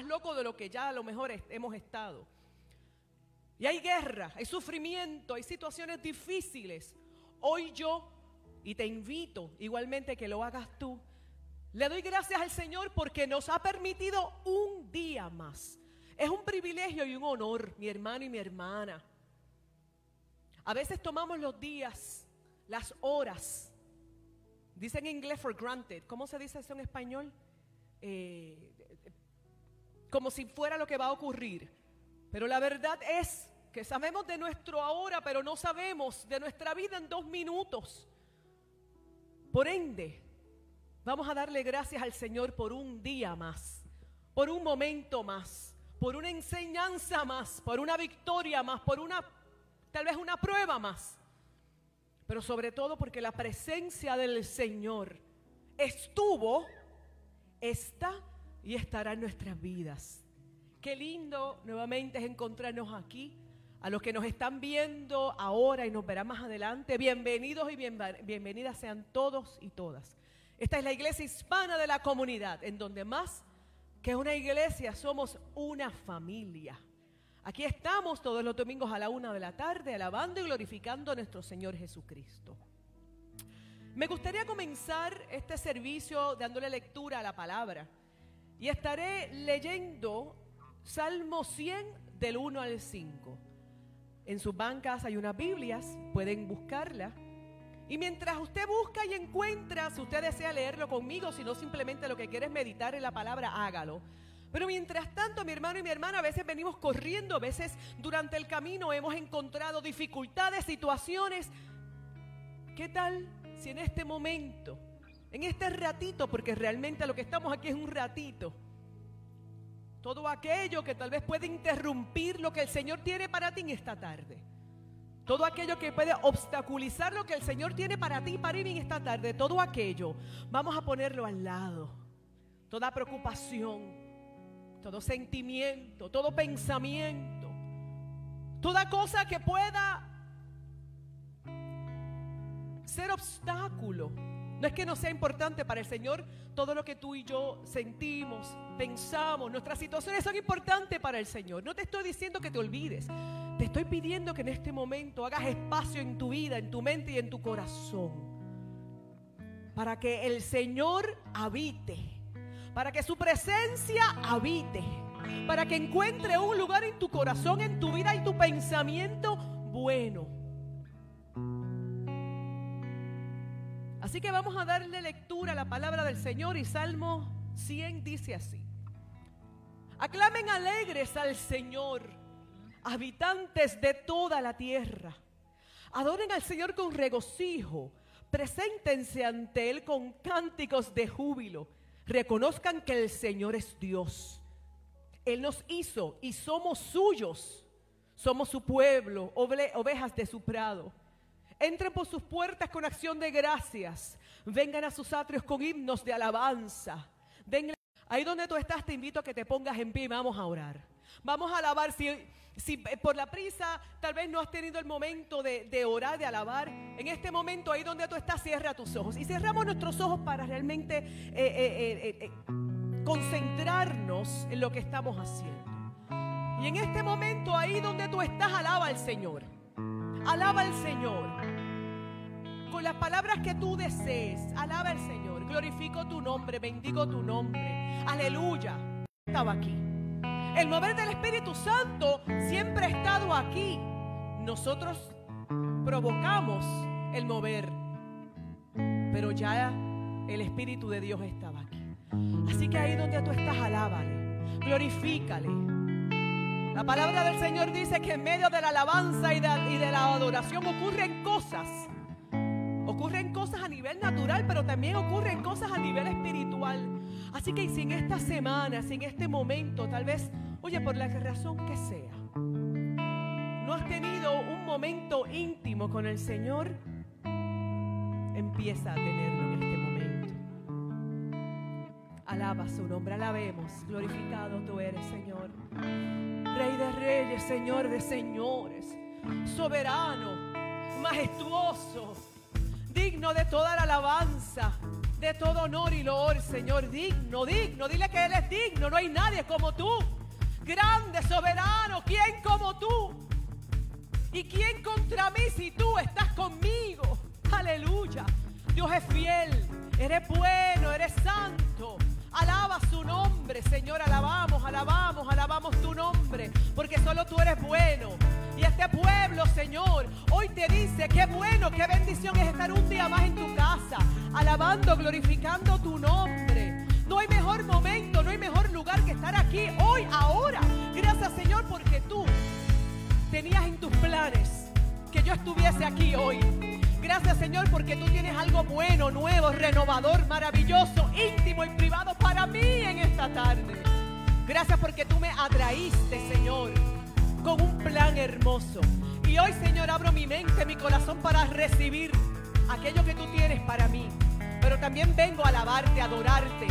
más loco de lo que ya a lo mejor hemos estado. Y hay guerra, hay sufrimiento, hay situaciones difíciles. Hoy yo, y te invito igualmente que lo hagas tú, le doy gracias al Señor porque nos ha permitido un día más. Es un privilegio y un honor, mi hermano y mi hermana. A veces tomamos los días, las horas. Dicen en inglés for granted. ¿Cómo se dice eso en español? Eh, como si fuera lo que va a ocurrir. Pero la verdad es que sabemos de nuestro ahora, pero no sabemos de nuestra vida en dos minutos. Por ende, vamos a darle gracias al Señor por un día más, por un momento más, por una enseñanza más, por una victoria más, por una, tal vez una prueba más. Pero sobre todo porque la presencia del Señor estuvo, está y estará en nuestras vidas. Qué lindo nuevamente es encontrarnos aquí. A los que nos están viendo ahora y nos verán más adelante, bienvenidos y bienvenidas sean todos y todas. Esta es la iglesia hispana de la comunidad, en donde más que una iglesia somos una familia. Aquí estamos todos los domingos a la una de la tarde, alabando y glorificando a nuestro Señor Jesucristo. Me gustaría comenzar este servicio dándole lectura a la palabra. Y estaré leyendo Salmo 100 del 1 al 5. En sus bancas hay unas Biblias, pueden buscarla. Y mientras usted busca y encuentra, si usted desea leerlo conmigo, si no simplemente lo que quiere es meditar en la palabra, hágalo. Pero mientras tanto, mi hermano y mi hermana, a veces venimos corriendo, a veces durante el camino hemos encontrado dificultades, situaciones. ¿Qué tal si en este momento, en este ratito, porque realmente lo que estamos aquí es un ratito, todo aquello que tal vez puede interrumpir lo que el Señor tiene para ti en esta tarde. Todo aquello que puede obstaculizar lo que el Señor tiene para ti para mí en esta tarde. Todo aquello, vamos a ponerlo al lado. Toda preocupación, todo sentimiento, todo pensamiento, toda cosa que pueda ser obstáculo no es que no sea importante para el Señor todo lo que tú y yo sentimos, pensamos, nuestras situaciones son importantes para el Señor. No te estoy diciendo que te olvides. Te estoy pidiendo que en este momento hagas espacio en tu vida, en tu mente y en tu corazón. Para que el Señor habite. Para que su presencia habite. Para que encuentre un lugar en tu corazón, en tu vida y tu pensamiento bueno Así que vamos a darle lectura a la palabra del Señor y Salmo 100 dice así. Aclamen alegres al Señor, habitantes de toda la tierra. Adoren al Señor con regocijo. Preséntense ante Él con cánticos de júbilo. Reconozcan que el Señor es Dios. Él nos hizo y somos suyos. Somos su pueblo, ovejas de su prado. Entren por sus puertas con acción de gracias. Vengan a sus atrios con himnos de alabanza. Ahí donde tú estás, te invito a que te pongas en pie y vamos a orar. Vamos a alabar. Si, si por la prisa tal vez no has tenido el momento de, orar, de alabar, en este momento ahí donde tú estás, cierra tus ojos. Y cerramos nuestros ojos para realmente eh, eh, eh, concentrarnos en lo que estamos haciendo. Y en este momento ahí donde tú estás, alaba al Señor. Alaba al Señor. Con las palabras que tú desees, alaba al Señor. Glorifico tu nombre, bendigo tu nombre. Aleluya. Estaba aquí. El mover del Espíritu Santo siempre ha estado aquí. Nosotros provocamos el mover. Pero ya el Espíritu de Dios estaba aquí. Así que ahí donde tú estás, alábale. Glorifícale. La palabra del Señor dice que en medio de la alabanza y de, la adoración ocurren cosas. Ocurren cosas a nivel natural, pero también ocurren cosas a nivel espiritual. Así que si en esta semana, si en este momento, tal vez, oye, por la razón que sea, no has tenido un momento íntimo con el Señor, empieza a tenerlo en este momento. Alaba su nombre, alabemos, glorificado tú eres, Señor. Rey de reyes, Señor de señores, soberano, majestuoso, digno de toda la alabanza, de todo honor y loor, Señor, digno, digno. Dile que Él es digno, no hay nadie como tú. Grande, soberano, ¿quién como tú? ¿Y quién contra mí si tú estás conmigo? Aleluya. Dios es fiel, eres bueno, eres santo. Alaba su nombre, Señor, alabamos, alabamos, alabamos tu nombre, porque solo tú eres bueno. Y este pueblo, Señor, hoy te dice, qué bueno, qué bendición es estar un día más en tu casa, alabando, glorificando tu nombre. No hay mejor momento, no hay mejor lugar que estar aquí hoy, ahora. Gracias, Señor, porque tú tenías en tus planes que yo estuviese aquí hoy. Gracias Señor porque tú tienes algo bueno, nuevo, renovador, maravilloso, íntimo y privado para mí en esta tarde. Gracias porque tú me atraíste Señor con un plan hermoso. Y hoy Señor abro mi mente, mi corazón para recibir aquello que tú tienes para mí. Pero también vengo a alabarte, a adorarte.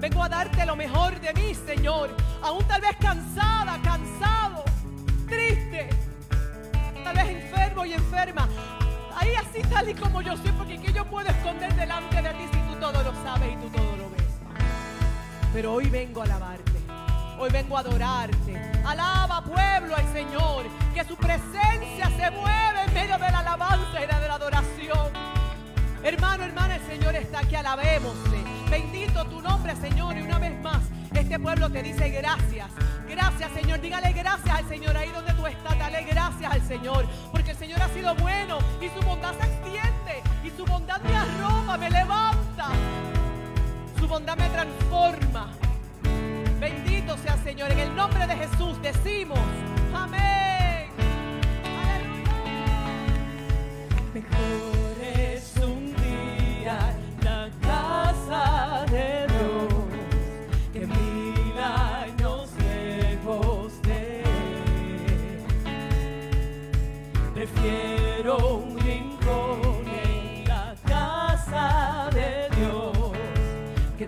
Vengo a darte lo mejor de mí Señor. Aún tal vez cansada, cansado, tal y como yo soy, porque ¿qué yo puedo esconder delante de ti si tú todo lo sabes y tú todo lo ves? Pero hoy vengo a alabarte, hoy vengo a adorarte. Alaba pueblo al Señor, que su presencia se mueve en medio de la alabanza y de la adoración. Hermano, hermana, el Señor está aquí, alabémosle. Bendito tu nombre, Señor, y una vez más, este pueblo te dice gracias. Gracias, Señor. Dígale gracias al Señor ahí donde tú estás. Dale gracias al Señor. Señor ha sido bueno y su bondad se extiende. Y su bondad me arroba, me levanta. Su bondad me transforma. Bendito sea Señor. En el nombre de Jesús decimos, amén. Aleluya.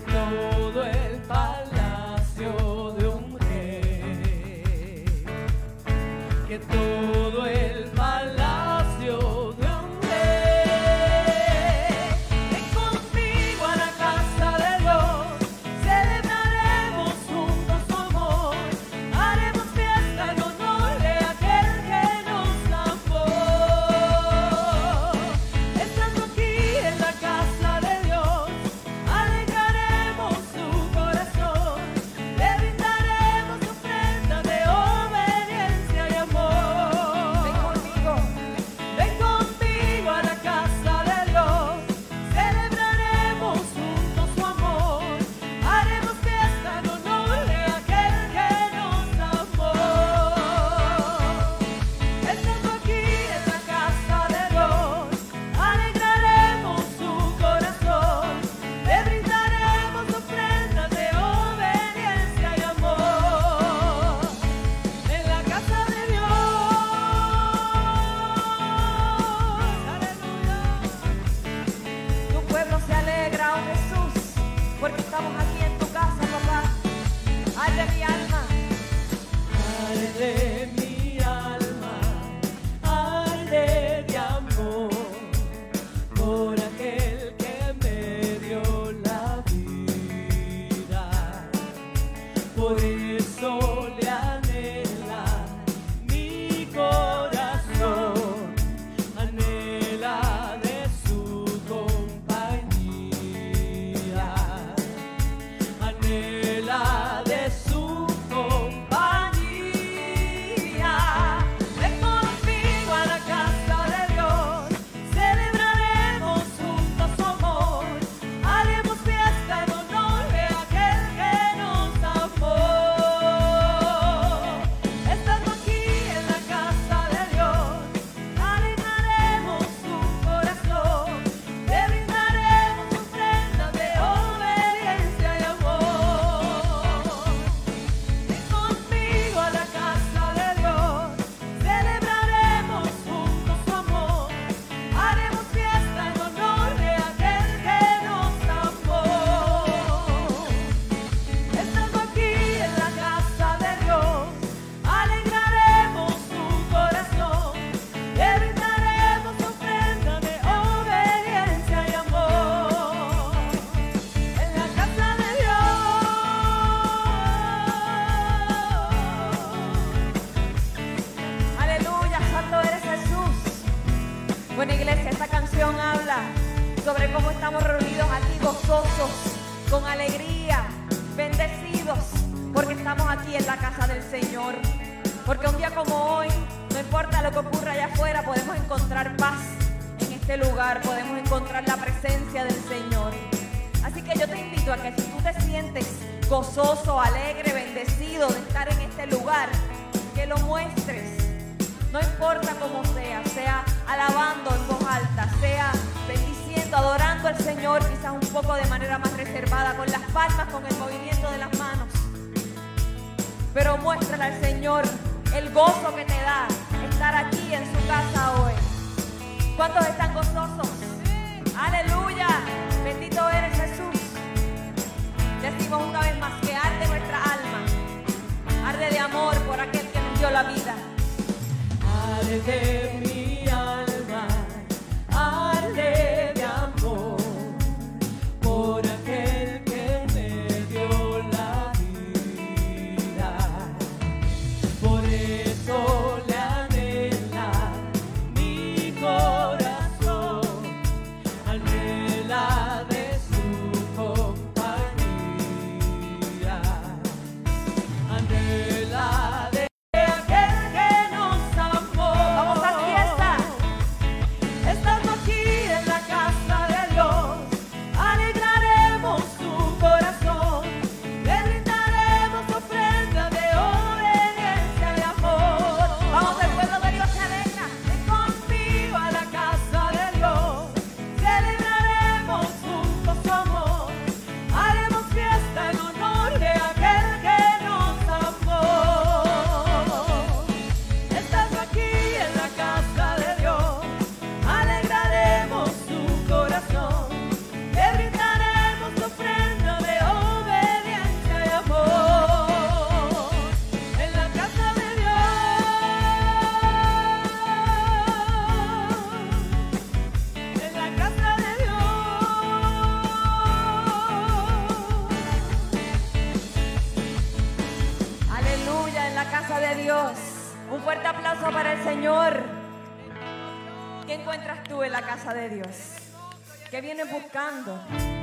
Todo el palacio de un rey que todo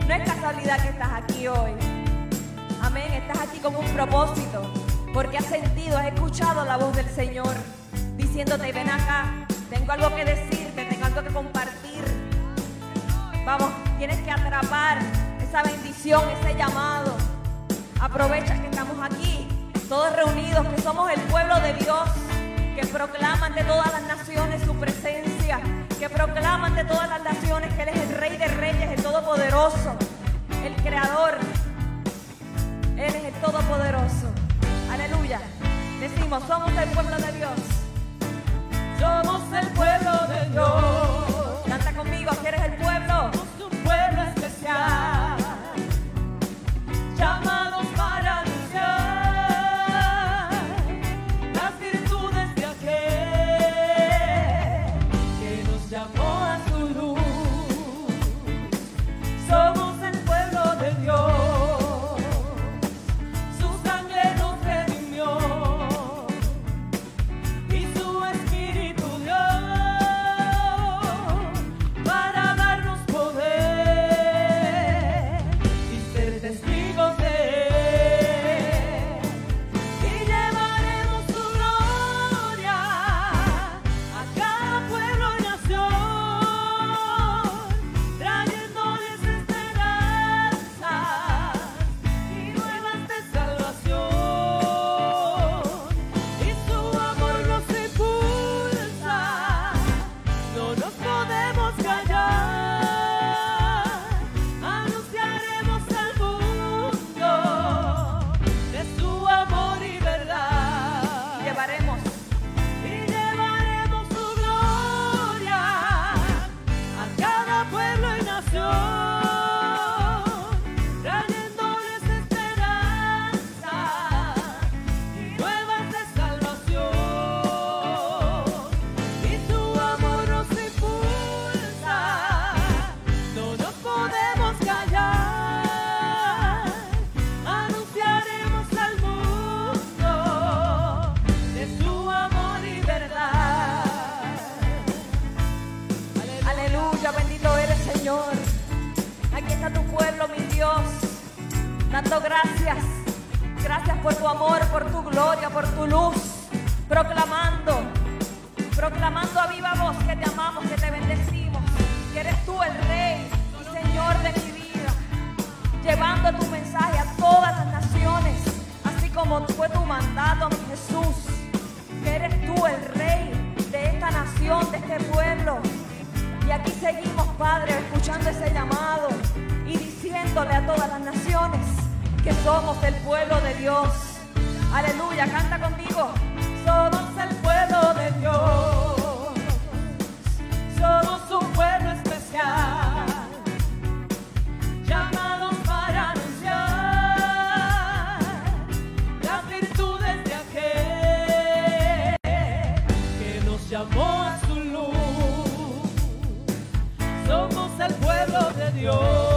No es casualidad que estás aquí hoy. Amén, estás aquí con un propósito, porque has sentido, has escuchado la voz del Señor diciéndote, ven acá, tengo algo que decirte, tengo algo que compartir. Vamos, tienes que atrapar esa bendición, ese llamado. Aprovecha que estamos aquí, todos reunidos, que somos el pueblo de Dios, que proclaman de todas las naciones su presencia que proclaman de todas las naciones que Él es el Rey de Reyes, el Todopoderoso, el Creador. Él es el Todopoderoso. Aleluya. Decimos, somos el pueblo de Dios. Somos el pueblo de Dios. Canta conmigo, que eres el pueblo. Señor. Aquí está tu pueblo, mi Dios, dando gracias. Gracias por tu amor, por tu gloria, por tu luz. Proclamando, proclamando a viva voz que te amamos, que te bendecimos, que eres tú el Rey y Señor de mi vida. Llevando tu mensaje a todas las naciones, así como fue tu mandato, mi Jesús, que eres tú el Rey de esta nación, de este pueblo. Y aquí seguimos, Padre, escuchando ese llamado y diciéndole a todas las naciones que somos el pueblo de Dios. Aleluya, canta conmigo. Somos el pueblo de Dios. Pueblo de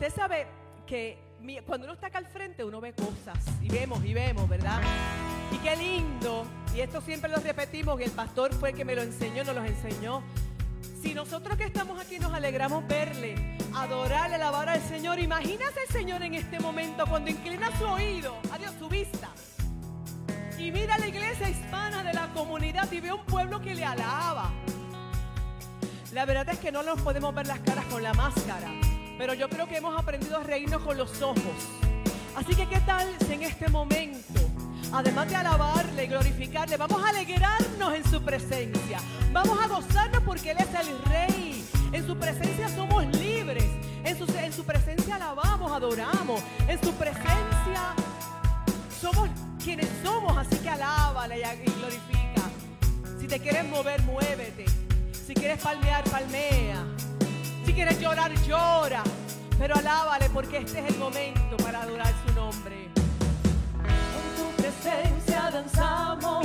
Usted sabe que cuando uno está acá al frente uno ve cosas y vemos y vemos, ¿verdad? Y qué lindo, y esto siempre lo repetimos, y el pastor fue el que me lo enseñó, nos los enseñó. Si nosotros que estamos aquí nos alegramos verle, adorarle, alabar al Señor, imagínate el Señor en este momento cuando inclina su oído, adiós, su vista, y mira la iglesia hispana de la comunidad y ve un pueblo que le alaba. La verdad es que no nos podemos ver las caras con la máscara, pero yo creo que hemos aprendido a reírnos con los ojos. Así que, ¿qué tal si en este momento, además de alabarle y glorificarle, vamos a alegrarnos en su presencia? Vamos a gozarnos porque Él es el Rey. En su presencia somos libres. En su, en su presencia alabamos, adoramos. En su presencia somos quienes somos, así que alábale y glorifica. Si te quieres mover, muévete. Si quieres palmear, palmea. Quieres llorar, llora. Pero alábale porque este es el momento para adorar su nombre. En tu presencia danzamos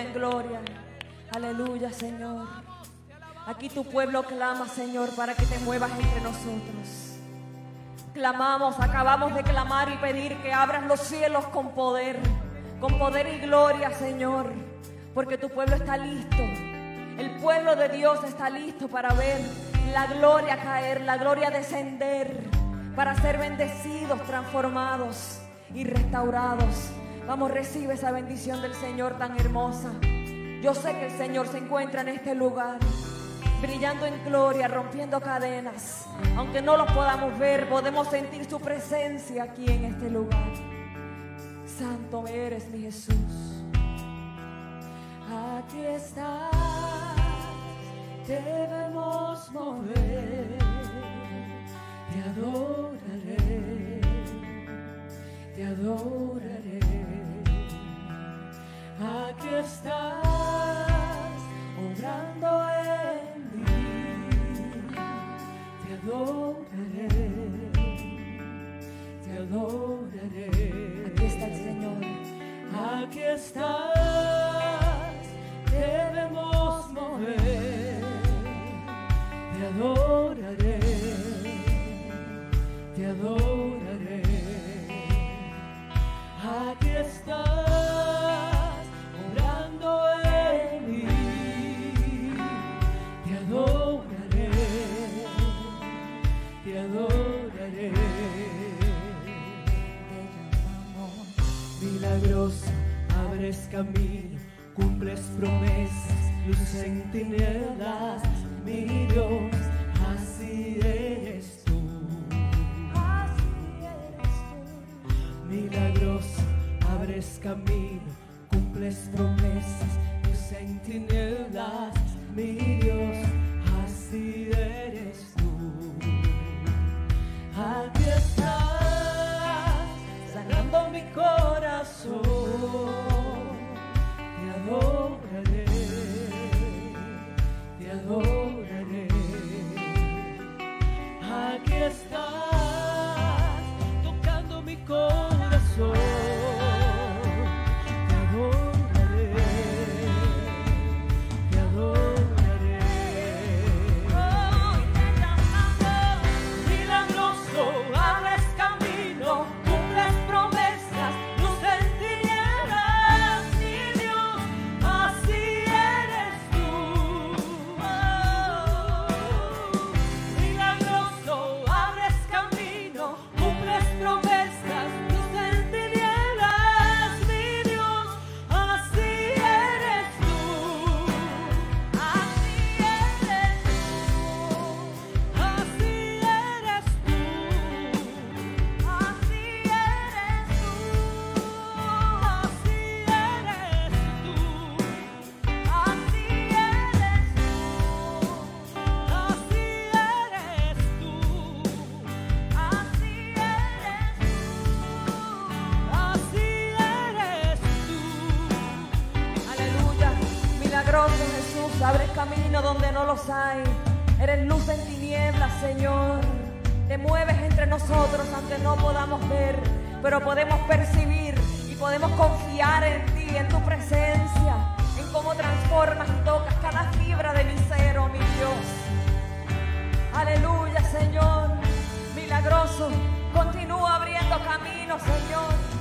en gloria. Aleluya, Señor. Aquí tu pueblo clama, Señor, para que te muevas entre nosotros. Clamamos, acabamos de clamar y pedir que abras los cielos con poder, con poder y gloria, Señor, porque tu pueblo está listo. El pueblo de Dios está listo para ver la gloria caer, la gloria descender, para ser bendecidos, transformados y restaurados. Vamos, recibe esa bendición del Señor tan hermosa. Yo sé que el Señor se encuentra en este lugar, brillando en gloria, rompiendo cadenas. Aunque no lo podamos ver, podemos sentir su presencia aquí en este lugar. Santo eres mi Jesús. Aquí estás, debemos mover, te adoraré, te adoraré. Aquí estás, obrando en mí, te adoraré, te adoraré. Aquí está el Señor. Aquí estás, debemos mover, te adoraré, te adoraré. Aquí estás, abres camino, cumples promesas, luz en tinieblas, mi Dios, así eres tú. Milagroso, abres camino, cumples promesas, luz en tinieblas, mi Dios, así eres tú. Aquí estás, sanando mi corazón. hay. Eres luz en tinieblas, Señor. Te mueves entre nosotros aunque no podamos ver, pero podemos percibir y podemos confiar en ti, en tu presencia, en cómo transformas y tocas cada fibra de mi ser, oh mi Dios. Aleluya, Señor. Milagroso. Continúa abriendo camino, Señor.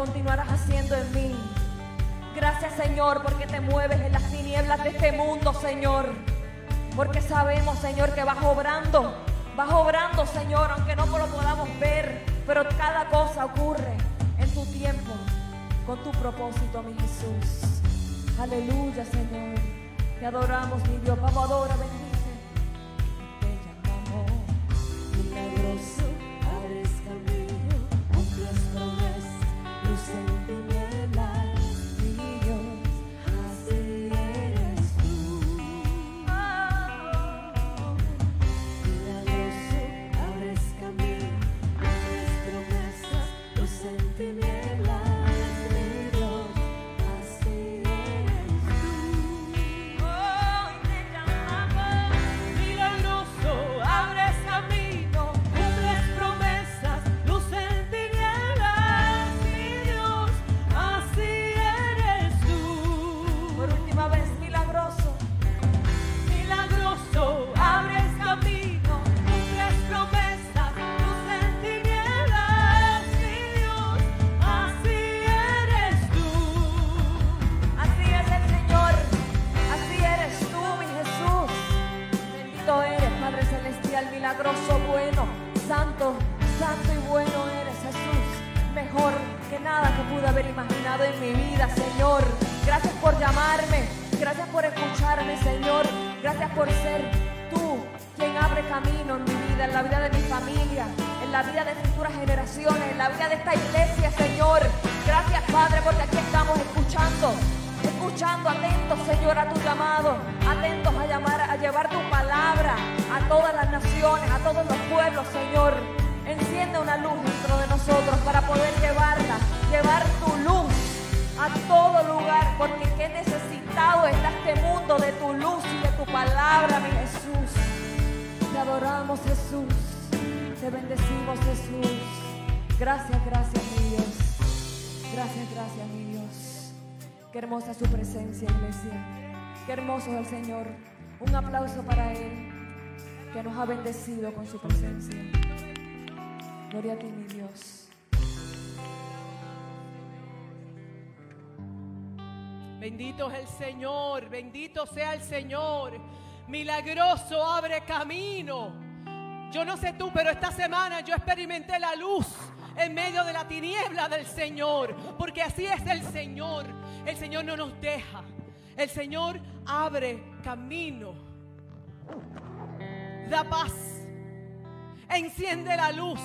continuarás haciendo en mí. Gracias Señor porque te mueves en las tinieblas de este mundo, Señor. Porque sabemos, Señor, que vas obrando. Vas obrando, Señor, aunque no lo podamos ver. Pero cada cosa ocurre en tu tiempo, con tu propósito, mi Jesús. Aleluya, Señor. Te adoramos, mi Dios. Vamos, adora, ven. al Señor, un aplauso para Él, que nos ha bendecido con su presencia. Gloria a ti, mi Dios. Bendito es el Señor, bendito sea el Señor. Milagroso abre camino. Yo no sé tú, pero esta semana yo experimenté la luz en medio de la tiniebla del Señor, porque así es el Señor. El Señor no nos deja. El Señor abre camino, da paz, enciende la luz,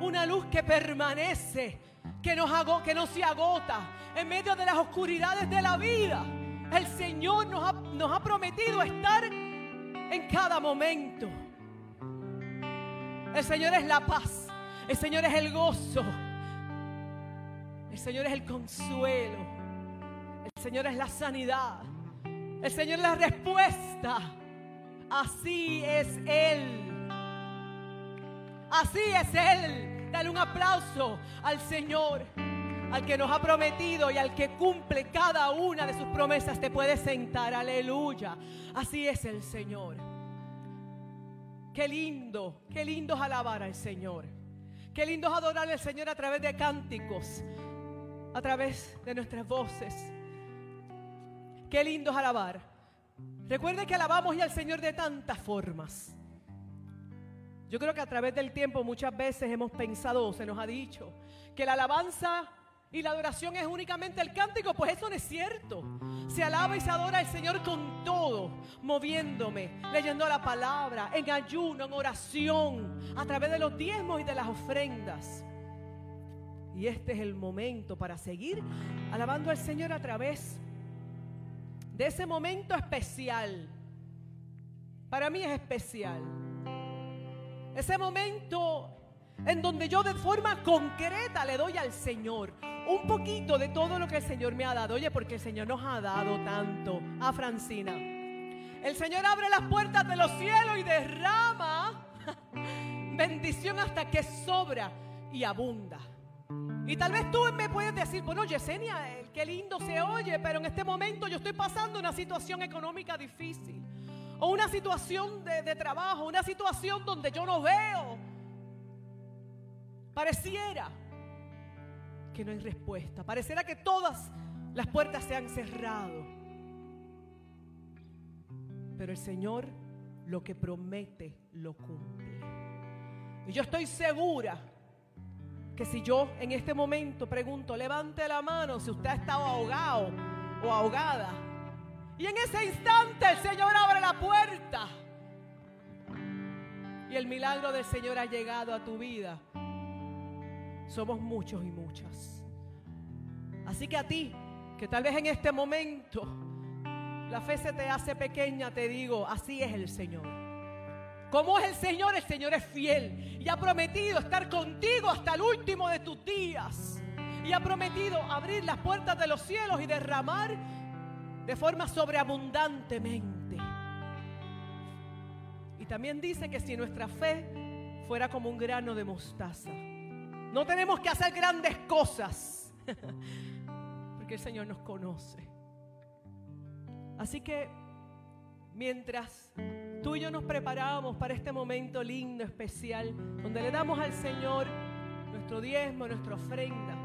una luz que permanece, que, no se agota en medio de las oscuridades de la vida. El Señor nos ha prometido estar en cada momento. El Señor es la paz, el Señor es el gozo, el Señor es el consuelo el Señor es la sanidad, el Señor es la respuesta. Así es Él. Así es Él. Dale un aplauso al Señor, al que nos ha prometido y al que cumple cada una de sus promesas. Te puedes sentar, aleluya. Así es el Señor. Qué lindo, qué lindo es alabar al Señor. Qué lindo es adorar al Señor a través de cánticos, a través de nuestras voces. Qué lindo es alabar. Recuerde que alabamos al Señor de tantas formas. Yo creo que a través del tiempo muchas veces hemos pensado se nos ha dicho que la alabanza y la adoración es únicamente el cántico, pues eso no es cierto. Se alaba y se adora al Señor con todo, moviéndome, leyendo la palabra, en ayuno, en oración, a través de los diezmos y de las ofrendas. Y este es el momento para seguir alabando al Señor a través de ese momento especial. Para mí es especial. Ese momento en donde yo de forma concreta le doy al Señor un poquito de todo lo que el Señor me ha dado. Oye, porque el Señor nos ha dado tanto a Francina. El Señor abre las puertas de los cielos y derrama bendición hasta que sobra y abunda. Y tal vez tú me puedes decir, bueno, Yesenia, qué lindo se oye, pero en este momento yo estoy pasando una situación económica difícil. O una situación de, trabajo, una situación donde yo no veo. Pareciera que no hay respuesta. Pareciera que todas las puertas se han cerrado. Pero el Señor lo que promete lo cumple. Y yo estoy segura que si yo en este momento pregunto, levante la mano si usted ha estado ahogado o ahogada. Y en ese instante el Señor abre la puerta. Y el milagro del Señor ha llegado a tu vida. Somos muchos y muchas. Así que a ti, que tal vez en este momento la fe se te hace pequeña, te digo, así es el Señor. ¿Cómo es el Señor? El Señor es fiel y ha prometido estar contigo hasta el último de tus días. Y ha prometido abrir las puertas de los cielos y derramar de forma sobreabundantemente. Y también dice que si nuestra fe fuera como un grano de mostaza, no tenemos que hacer grandes cosas, porque el Señor nos conoce. Así que mientras tú y yo nos preparamos para este momento lindo, especial, donde le damos al Señor nuestro diezmo, nuestra ofrenda,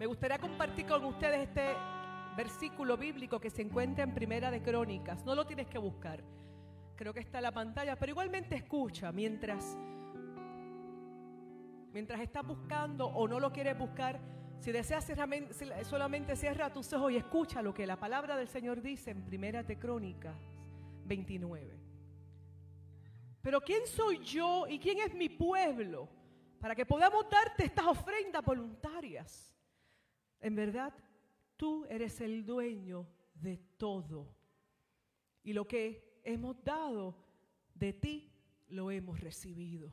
me gustaría compartir con ustedes este versículo bíblico que se encuentra en Primera de Crónicas. No lo tienes que buscar. Creo que está en la pantalla, pero igualmente escucha mientras mientras estás buscando o no lo quieres buscar. Si deseas solamente cierra tus ojos y escucha lo que la palabra del Señor dice en Primera de Crónicas 29. Pero ¿quién soy yo y quién es mi pueblo para que podamos darte estas ofrendas voluntarias? En verdad, tú eres el dueño de todo. Y lo que hemos dado de ti, lo hemos recibido.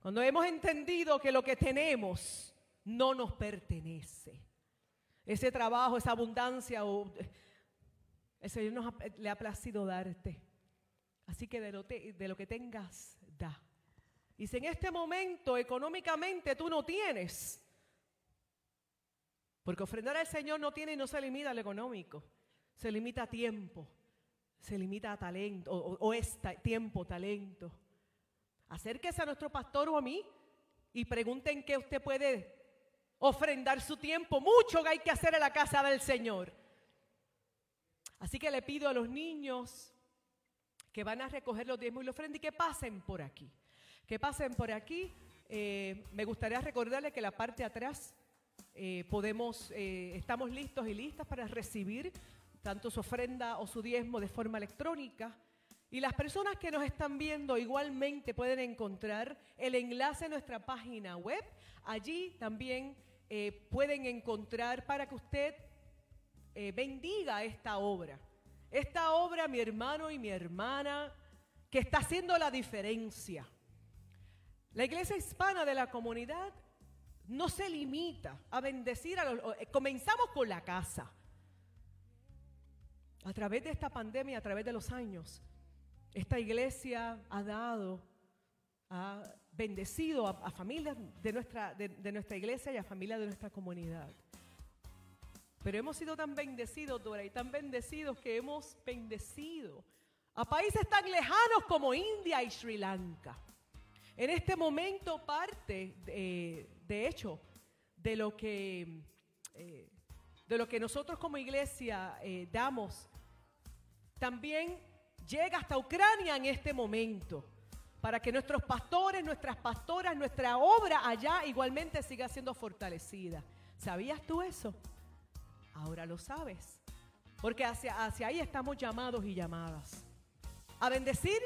Cuando hemos entendido que lo que tenemos no nos pertenece. Ese trabajo, esa abundancia, o, el Señor nos ha- le ha placido darte. Así que de lo, te- de lo que tengas, da. Y si en este momento económicamente tú no tienes, porque ofrendar al Señor no tiene y no se limita al económico, se limita a tiempo, se limita a talento, o, o- es tiempo, talento. Acérquese a nuestro pastor o a mí y pregunten qué usted puede ofrendar su tiempo. Mucho que hay que hacer en la casa del Señor. Así que le pido a los niños que van a recoger los diezmos y la ofrenda y que pasen por aquí. Que pasen por aquí. Eh, me gustaría recordarles que la parte atrás eh, podemos, eh, estamos listos y listas para recibir tanto su ofrenda o su diezmo de forma electrónica. Y las personas que nos están viendo igualmente pueden encontrar el enlace a nuestra página web. Allí también eh, pueden encontrar para que usted eh, bendiga esta obra. Esta obra, mi hermano y mi hermana, que está haciendo la diferencia. La iglesia hispana de la comunidad no se limita a bendecir a los... eh, Comenzamos con la casa. A través de esta pandemia, a través de los años, esta iglesia ha dado, ha bendecido a, familias de nuestra, de nuestra iglesia y a familias de nuestra comunidad. Pero hemos sido tan bendecidos, Dora, y tan bendecidos que hemos bendecido a países tan lejanos como India y Sri Lanka. En este momento parte, de, de hecho, de lo que, eh, de lo que nosotros como iglesia eh, damos, también llega hasta Ucrania en este momento, para que nuestros pastores, nuestras pastoras, nuestra obra allá igualmente siga siendo fortalecida. ¿Sabías tú eso? Ahora lo sabes, porque hacia, hacia ahí estamos llamados y llamadas. A bendecir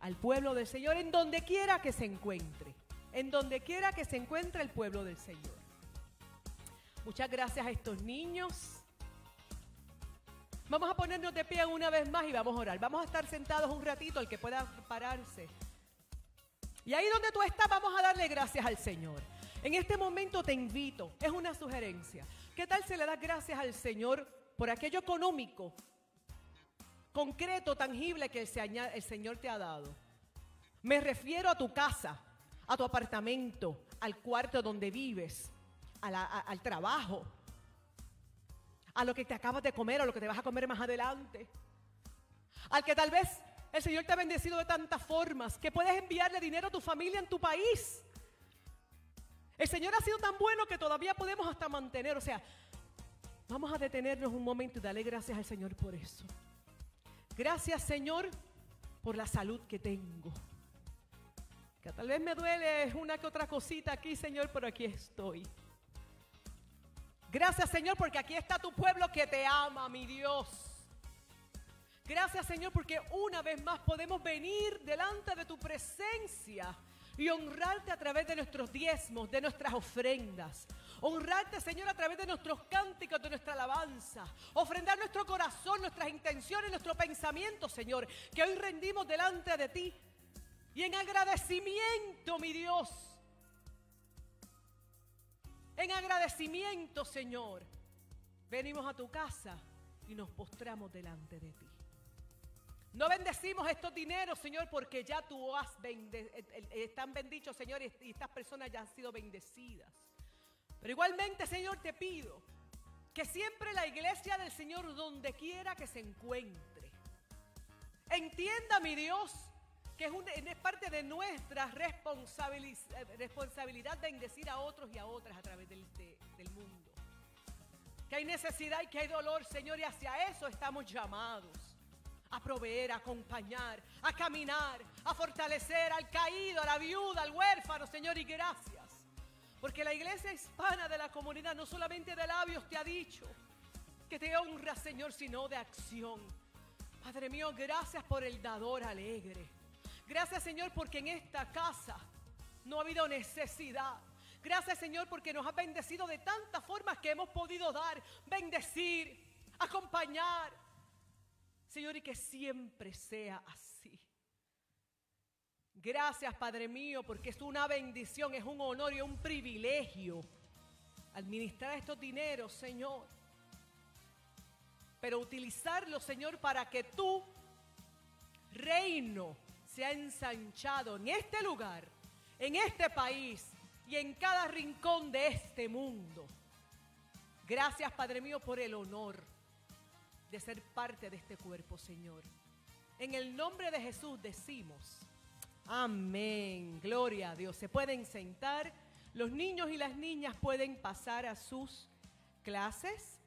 al pueblo del Señor en donde quiera que se encuentre, en donde quiera que se encuentre el pueblo del Señor. Muchas gracias a estos niños. Vamos a ponernos de pie una vez más y vamos a orar. Vamos a estar sentados un ratito, el que pueda pararse. Y ahí donde tú estás, vamos a darle gracias al Señor. En este momento te invito, es una sugerencia. ¿Qué tal si le das gracias al Señor por aquello económico, concreto, tangible que el Señor, te ha dado? Me refiero a tu casa, a tu apartamento, al cuarto donde vives, a a- al trabajo, a lo que te acabas de comer o lo que te vas a comer más adelante. Al que tal vez el Señor te ha bendecido de tantas formas que puedes enviarle dinero a tu familia en tu país. El Señor ha sido tan bueno que todavía podemos hasta mantener. O sea, vamos a detenernos un momento y darle gracias al Señor por eso. Gracias Señor por la salud que tengo. Que tal vez me duele una que otra cosita aquí, Señor, pero aquí estoy. Gracias Señor porque aquí está tu pueblo que te ama, mi Dios. Gracias Señor porque una vez más podemos venir delante de tu presencia y honrarte a través de nuestros diezmos, de nuestras ofrendas. Honrarte Señor a través de nuestros cánticos, de nuestra alabanza. Ofrendar nuestro corazón, nuestras intenciones, nuestro pensamiento Señor, que hoy rendimos delante de ti. Y en agradecimiento, mi Dios, en agradecimiento, Señor, venimos a tu casa y nos postramos delante de ti. No bendecimos estos dineros, Señor, porque ya tú has bende- eh, eh, están bendichos, Señor, y estas personas ya han sido bendecidas. Pero igualmente, Señor, te pido que siempre la iglesia del Señor, donde quiera que se encuentre, entienda, mi Dios, que es, parte de nuestra eh, responsabilidad bendecir a otros y a otras a través del, de- del mundo. Que hay necesidad y que hay dolor, Señor, y hacia eso estamos llamados. A proveer, a acompañar, a caminar, a fortalecer al caído, a la viuda, al huérfano, Señor, y gracias. Porque la iglesia hispana de la comunidad no solamente de labios te ha dicho que te honra, Señor, sino de acción. Padre mío, gracias por el dador alegre. Gracias, Señor, porque en esta casa no ha habido necesidad. Gracias, Señor, porque nos has bendecido de tantas formas que hemos podido dar, bendecir, acompañar. Señor, y que siempre sea así. Gracias, Padre mío, porque es una bendición, es un honor y un privilegio administrar estos dineros, Señor. Pero utilizarlos, Señor, para que tu reino sea ensanchado en este lugar, en este país y en cada rincón de este mundo. Gracias, Padre mío, por el honor de ser parte de este cuerpo, Señor. En el nombre de Jesús decimos, amén, gloria a Dios. Se pueden sentar, los niños y las niñas pueden pasar a sus clases.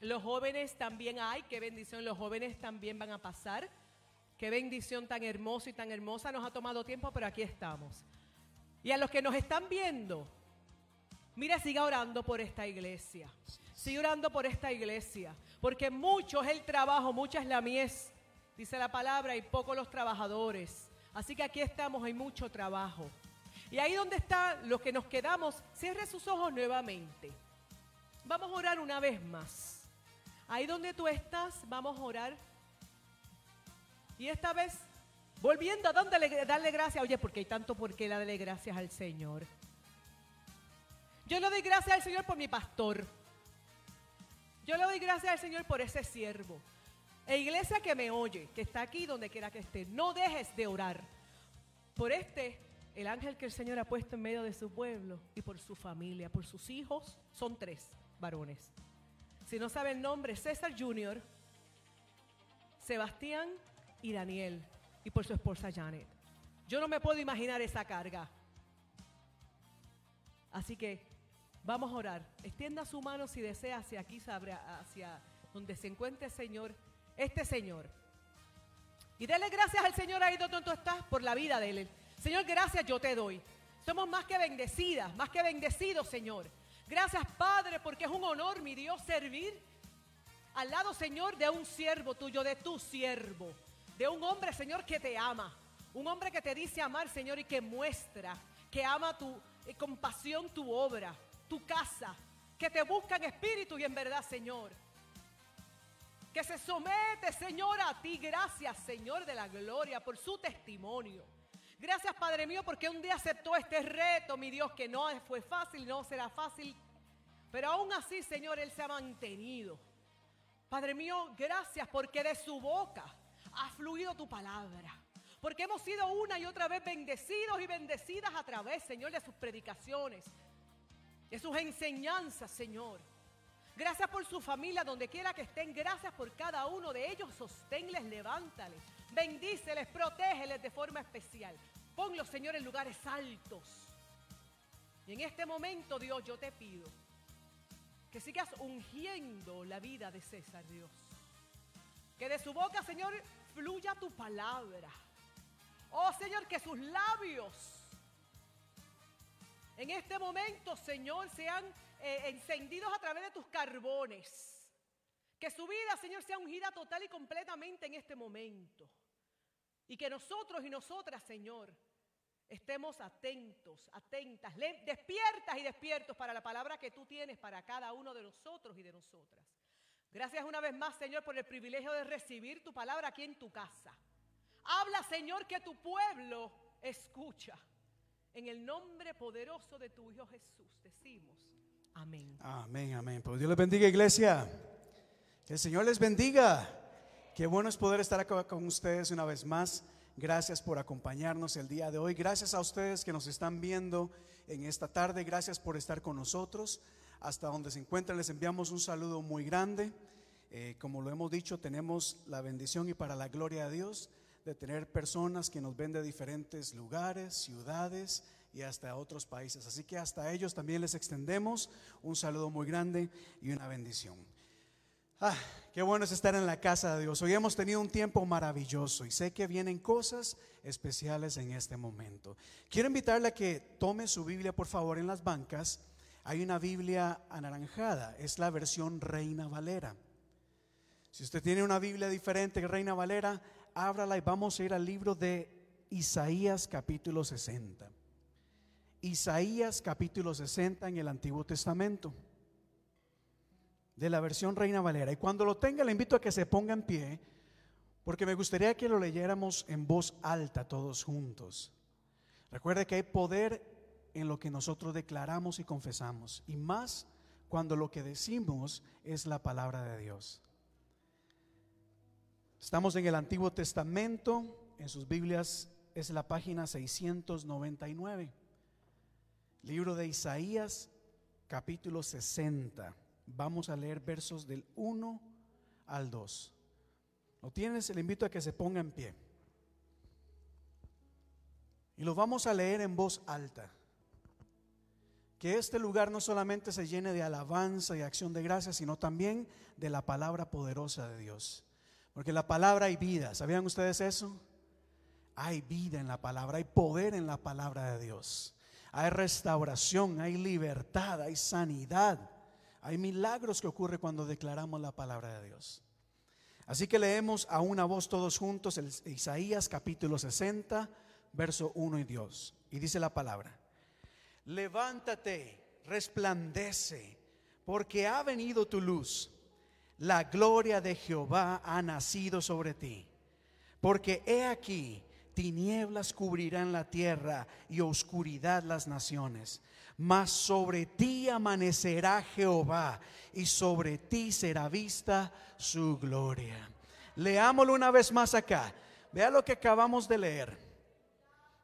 Los jóvenes también hay, qué bendición, los jóvenes también van a pasar. Qué bendición tan hermosa y tan hermosa. Nos ha tomado tiempo, pero aquí estamos. Y a los que nos están viendo, mira, siga orando por esta iglesia. Siga orando por esta iglesia. Porque mucho es el trabajo, mucha es la mies dice la palabra, y pocos los trabajadores. Así que aquí estamos, hay mucho trabajo. Y ahí donde están los que nos quedamos, cierre sus ojos nuevamente. Vamos a orar una vez más. Ahí donde tú estás, vamos a orar. Y esta vez, volviendo a darle, darle gracias, oye, porque hay tanto por qué darle gracias al Señor. Yo le doy gracias al Señor por mi pastor. Yo le doy gracias al Señor por ese siervo. E iglesia que me oye, que está aquí donde quiera que esté, no dejes de orar por este, el ángel que el Señor ha puesto en medio de su pueblo y por su familia, por sus hijos, son tres varones. Si no sabe el nombre, César Jr., Sebastián y Daniel, y por su esposa Janet. Yo no me puedo imaginar esa carga. Así que vamos a orar. Extienda su mano si desea hacia aquí, hacia donde se encuentre Señor este Señor. Y dele gracias al Señor ahí donde tú estás por la vida de Él. Señor, gracias yo te doy. Somos más que bendecidas, más que bendecidos, Señor. Gracias, Padre, porque es un honor, mi Dios, servir al lado, Señor, de un siervo tuyo, de tu siervo. De un hombre, Señor, que te ama. Un hombre que te dice amar, Señor, y que muestra que ama tu eh, compasión, tu obra, tu casa. Que te busca en espíritu y en verdad, Señor que se somete, Señor, a ti. Gracias, Señor de la gloria, por su testimonio. Gracias, Padre mío, porque un día aceptó este reto, mi Dios, que no fue fácil, no será fácil. Pero aún así, Señor, Él se ha mantenido. Padre mío, gracias porque de su boca ha fluido tu palabra. Porque hemos sido una y otra vez bendecidos y bendecidas a través, Señor, de sus predicaciones, de sus enseñanzas, Señor. Gracias por su familia, donde quiera que estén. Gracias por cada uno de ellos. Sosténles, levántales. Bendíceles, protégeles de forma especial. Ponlos, Señor, en lugares altos. Y en este momento, Dios, yo te pido que sigas ungiendo la vida de César, Dios. Que de su boca, Señor, fluya tu palabra. Oh, Señor, que sus labios en este momento, Señor, sean eh, encendidos a través de tus carbones. Que su vida, Señor, sea ungida total y completamente en este momento. Y que nosotros y nosotras, Señor, estemos atentos, atentas, despiertas y despiertos para la palabra que tú tienes para cada uno de nosotros y de nosotras. Gracias una vez más, Señor, por el privilegio de recibir tu palabra aquí en tu casa. Habla, Señor, que tu pueblo escucha. En el nombre poderoso de tu Hijo Jesús decimos. Amén. Amén, amén. Pues Dios les bendiga, iglesia. Que el Señor les bendiga. Qué bueno es poder estar acá con ustedes una vez más. Gracias por acompañarnos el día de hoy. Gracias a ustedes que nos están viendo en esta tarde. Gracias por estar con nosotros. Hasta donde se encuentran les enviamos un saludo muy grande. Eh, como lo hemos dicho, tenemos la bendición y para la gloria de Dios de tener personas que nos ven de diferentes lugares, ciudades y hasta otros países. Así que hasta ellos también les extendemos un saludo muy grande y una bendición. Ah, qué bueno es estar en la casa de Dios. Hoy hemos tenido un tiempo maravilloso y sé que vienen cosas especiales en este momento. Quiero invitarle a que tome su Biblia, por favor, en las bancas. Hay una Biblia anaranjada, es la versión Reina Valera. Si usted tiene una Biblia diferente que Reina Valera, ábrala y vamos a ir al libro de Isaías capítulo 60. Isaías capítulo 60 en el Antiguo Testamento, de la versión Reina Valera. Y cuando lo tenga, le invito a que se ponga en pie, porque me gustaría que lo leyéramos en voz alta todos juntos. Recuerde que hay poder en lo que nosotros declaramos y confesamos, y más cuando lo que decimos es la palabra de Dios. Estamos en el Antiguo Testamento, en sus Biblias es la página 699. Libro de Isaías, capítulo 60. Vamos a leer versos del 1 al 2. ¿Lo tienes? Le invito a que se ponga en pie. Y lo vamos a leer en voz alta. Que este lugar no solamente se llene de alabanza y acción de gracias, sino también de la palabra poderosa de Dios. Porque la palabra hay vida. ¿Sabían ustedes eso? Hay vida en la palabra, hay poder en la palabra de Dios hay restauración, hay libertad, hay sanidad, hay milagros que ocurren cuando declaramos la palabra de Dios. Así que leemos a una voz todos juntos el Isaías capítulo 60, verso 1 y 2. Y dice la palabra, levántate, resplandece, porque ha venido tu luz. La gloria de Jehová ha nacido sobre ti. Porque he aquí, tinieblas cubrirán la tierra y oscuridad las naciones. Mas sobre ti amanecerá Jehová y sobre ti será vista su gloria. Leámoslo una vez más acá. Vea lo que acabamos de leer.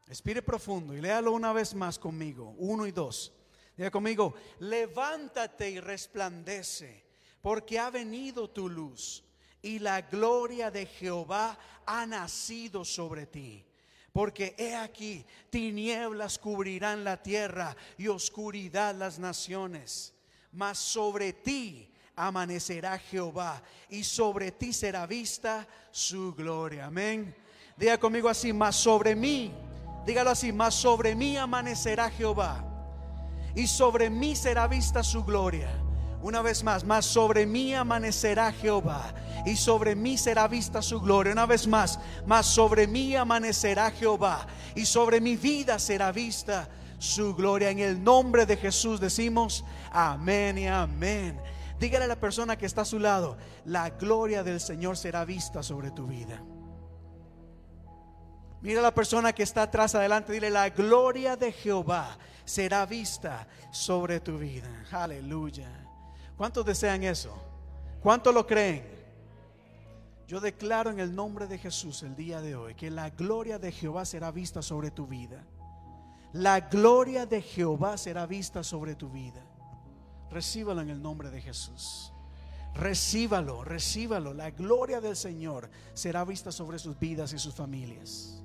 Respire profundo y léalo una vez más conmigo. Uno y dos. Diga conmigo, levántate y resplandece, porque ha venido tu luz y la gloria de Jehová ha nacido sobre ti. Porque he aquí, tinieblas cubrirán la tierra y oscuridad las naciones. Mas sobre ti amanecerá Jehová y sobre ti será vista su gloria. Amén. Diga conmigo así, mas sobre mí, dígalo así, mas sobre mí amanecerá Jehová y sobre mí será vista su gloria. Una vez más, más sobre mí amanecerá Jehová y sobre mí será vista su gloria. Una vez más, más sobre mí amanecerá Jehová y sobre mi vida será vista su gloria. En el nombre de Jesús decimos amén y amén. Dígale a la persona que está a su lado, la gloria del Señor será vista sobre tu vida. Mira a la persona que está atrás adelante, dile, la gloria de Jehová será vista sobre tu vida. Aleluya. ¿Cuántos desean eso? ¿Cuántos lo creen? Yo declaro en el nombre de Jesús el día de hoy que la gloria de Jehová será vista sobre tu vida. La gloria de Jehová será vista sobre tu vida. Recíbalo en el nombre de Jesús. Recíbalo, recíbalo. La gloria del Señor será vista sobre sus vidas y sus familias.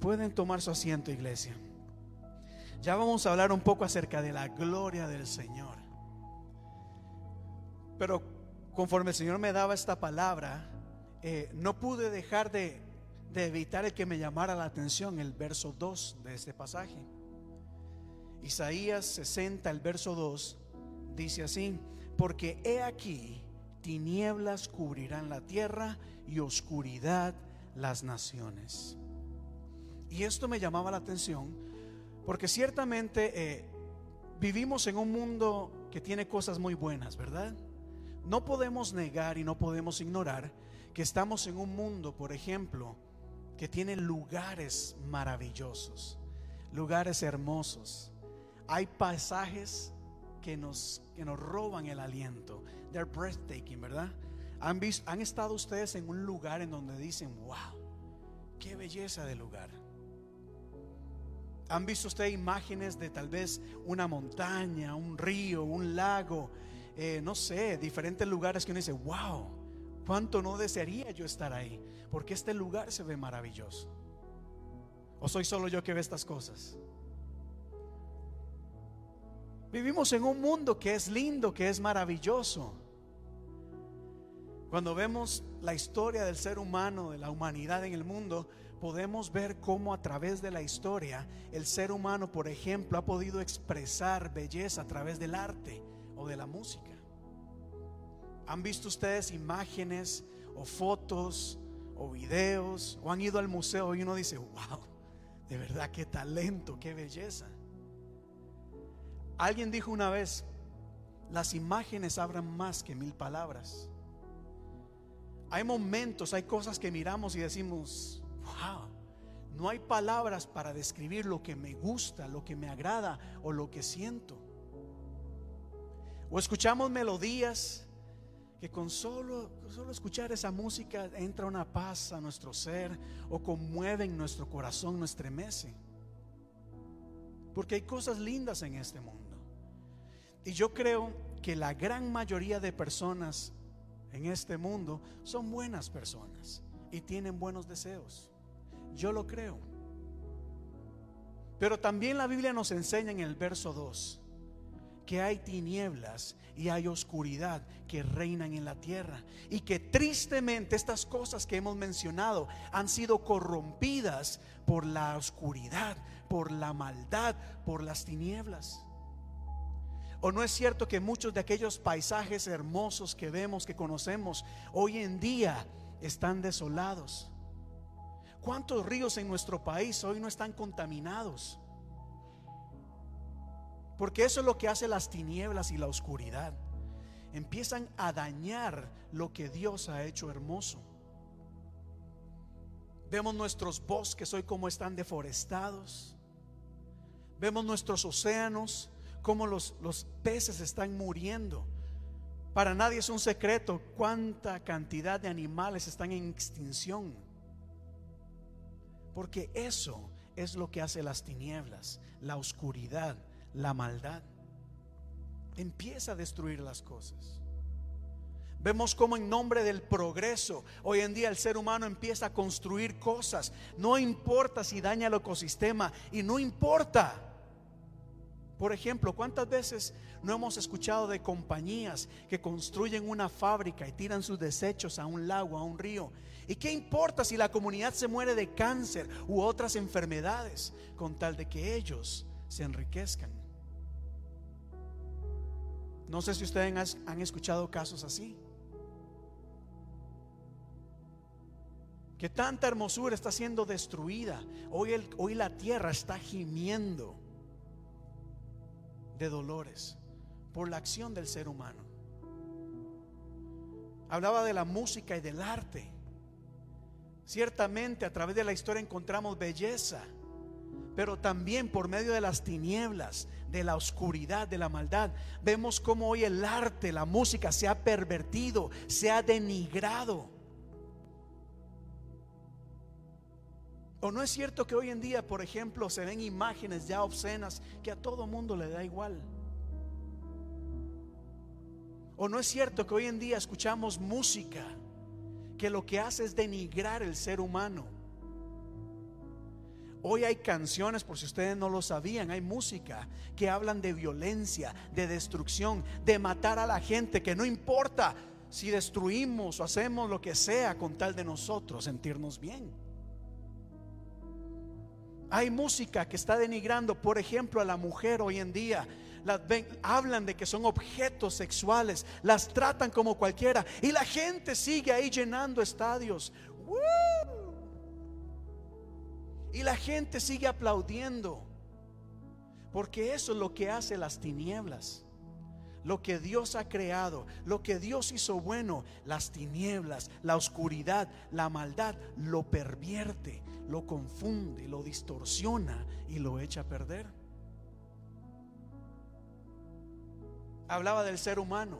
Pueden tomar su asiento, iglesia. Ya vamos a hablar un poco acerca de la gloria del Señor. Pero conforme el Señor me daba esta palabra, eh, no pude dejar de, de evitar el que me llamara la atención el verso 2 de este pasaje. Isaías 60, el verso 2, dice así, porque he aquí, tinieblas cubrirán la tierra y oscuridad las naciones. Y esto me llamaba la atención porque ciertamente eh, vivimos en un mundo que tiene cosas muy buenas, ¿verdad? No podemos negar y no podemos ignorar que estamos en un mundo, por ejemplo, que tiene lugares maravillosos, lugares hermosos. Hay pasajes que nos, que nos roban el aliento. They're breathtaking, ¿verdad? ¿Han, visto, ¿Han estado ustedes en un lugar en donde dicen, wow, qué belleza de lugar? ¿Han visto ustedes imágenes de tal vez una montaña, un río, un lago? Eh, no sé, diferentes lugares que uno dice, wow, cuánto no desearía yo estar ahí, porque este lugar se ve maravilloso. ¿O soy solo yo que ve estas cosas? Vivimos en un mundo que es lindo, que es maravilloso. Cuando vemos la historia del ser humano, de la humanidad en el mundo, podemos ver cómo a través de la historia el ser humano, por ejemplo, ha podido expresar belleza a través del arte o de la música. ¿Han visto ustedes imágenes o fotos o videos o han ido al museo y uno dice, wow, de verdad qué talento, qué belleza? Alguien dijo una vez, las imágenes hablan más que mil palabras. Hay momentos, hay cosas que miramos y decimos, wow, no hay palabras para describir lo que me gusta, lo que me agrada o lo que siento. O escuchamos melodías que con solo, solo escuchar esa música entra una paz a nuestro ser o conmueve en nuestro corazón, nos estremece. Porque hay cosas lindas en este mundo. Y yo creo que la gran mayoría de personas en este mundo son buenas personas y tienen buenos deseos. Yo lo creo. Pero también la Biblia nos enseña en el verso 2 que hay tinieblas y hay oscuridad que reinan en la tierra y que tristemente estas cosas que hemos mencionado han sido corrompidas por la oscuridad, por la maldad, por las tinieblas. ¿O no es cierto que muchos de aquellos paisajes hermosos que vemos, que conocemos, hoy en día están desolados? ¿Cuántos ríos en nuestro país hoy no están contaminados? Porque eso es lo que hace las tinieblas y la oscuridad. Empiezan a dañar lo que Dios ha hecho hermoso. Vemos nuestros bosques hoy como están deforestados. Vemos nuestros océanos, como los, los peces están muriendo. Para nadie es un secreto cuánta cantidad de animales están en extinción. Porque eso es lo que hace las tinieblas, la oscuridad, la maldad. Empieza a destruir las cosas. Vemos cómo en nombre del progreso, hoy en día el ser humano empieza a construir cosas. No importa si daña el ecosistema y no importa. Por ejemplo, ¿cuántas veces no hemos escuchado de compañías que construyen una fábrica y tiran sus desechos a un lago, a un río? ¿Y qué importa si la comunidad se muere de cáncer u otras enfermedades con tal de que ellos se enriquezcan? No sé si ustedes han escuchado casos así. Que tanta hermosura está siendo destruida. Hoy, el, hoy la tierra está gimiendo de dolores por la acción del ser humano. Hablaba de la música y del arte. Ciertamente a través de la historia encontramos belleza, pero también por medio de las tinieblas, de la oscuridad, de la maldad, vemos cómo hoy el arte, la música se ha pervertido, se ha denigrado. ¿O no es cierto que hoy en día, por ejemplo, se ven imágenes ya obscenas que a todo mundo le da igual? ¿O no es cierto que hoy en día escuchamos música que lo que hace es denigrar el ser humano? Hoy hay canciones, por si ustedes no lo sabían, hay música que hablan de violencia, de destrucción, de matar a la gente, que no importa si destruimos o hacemos lo que sea con tal de nosotros sentirnos bien. Hay música que está denigrando, por ejemplo, a la mujer hoy en día. Hablan de que son objetos sexuales, las tratan como cualquiera y la gente sigue ahí llenando estadios. Y la gente sigue aplaudiendo. Porque eso es lo que hace las tinieblas. Lo que Dios ha creado, lo que Dios hizo bueno, las tinieblas, la oscuridad, la maldad, lo pervierte lo confunde, lo distorsiona y lo echa a perder. Hablaba del ser humano,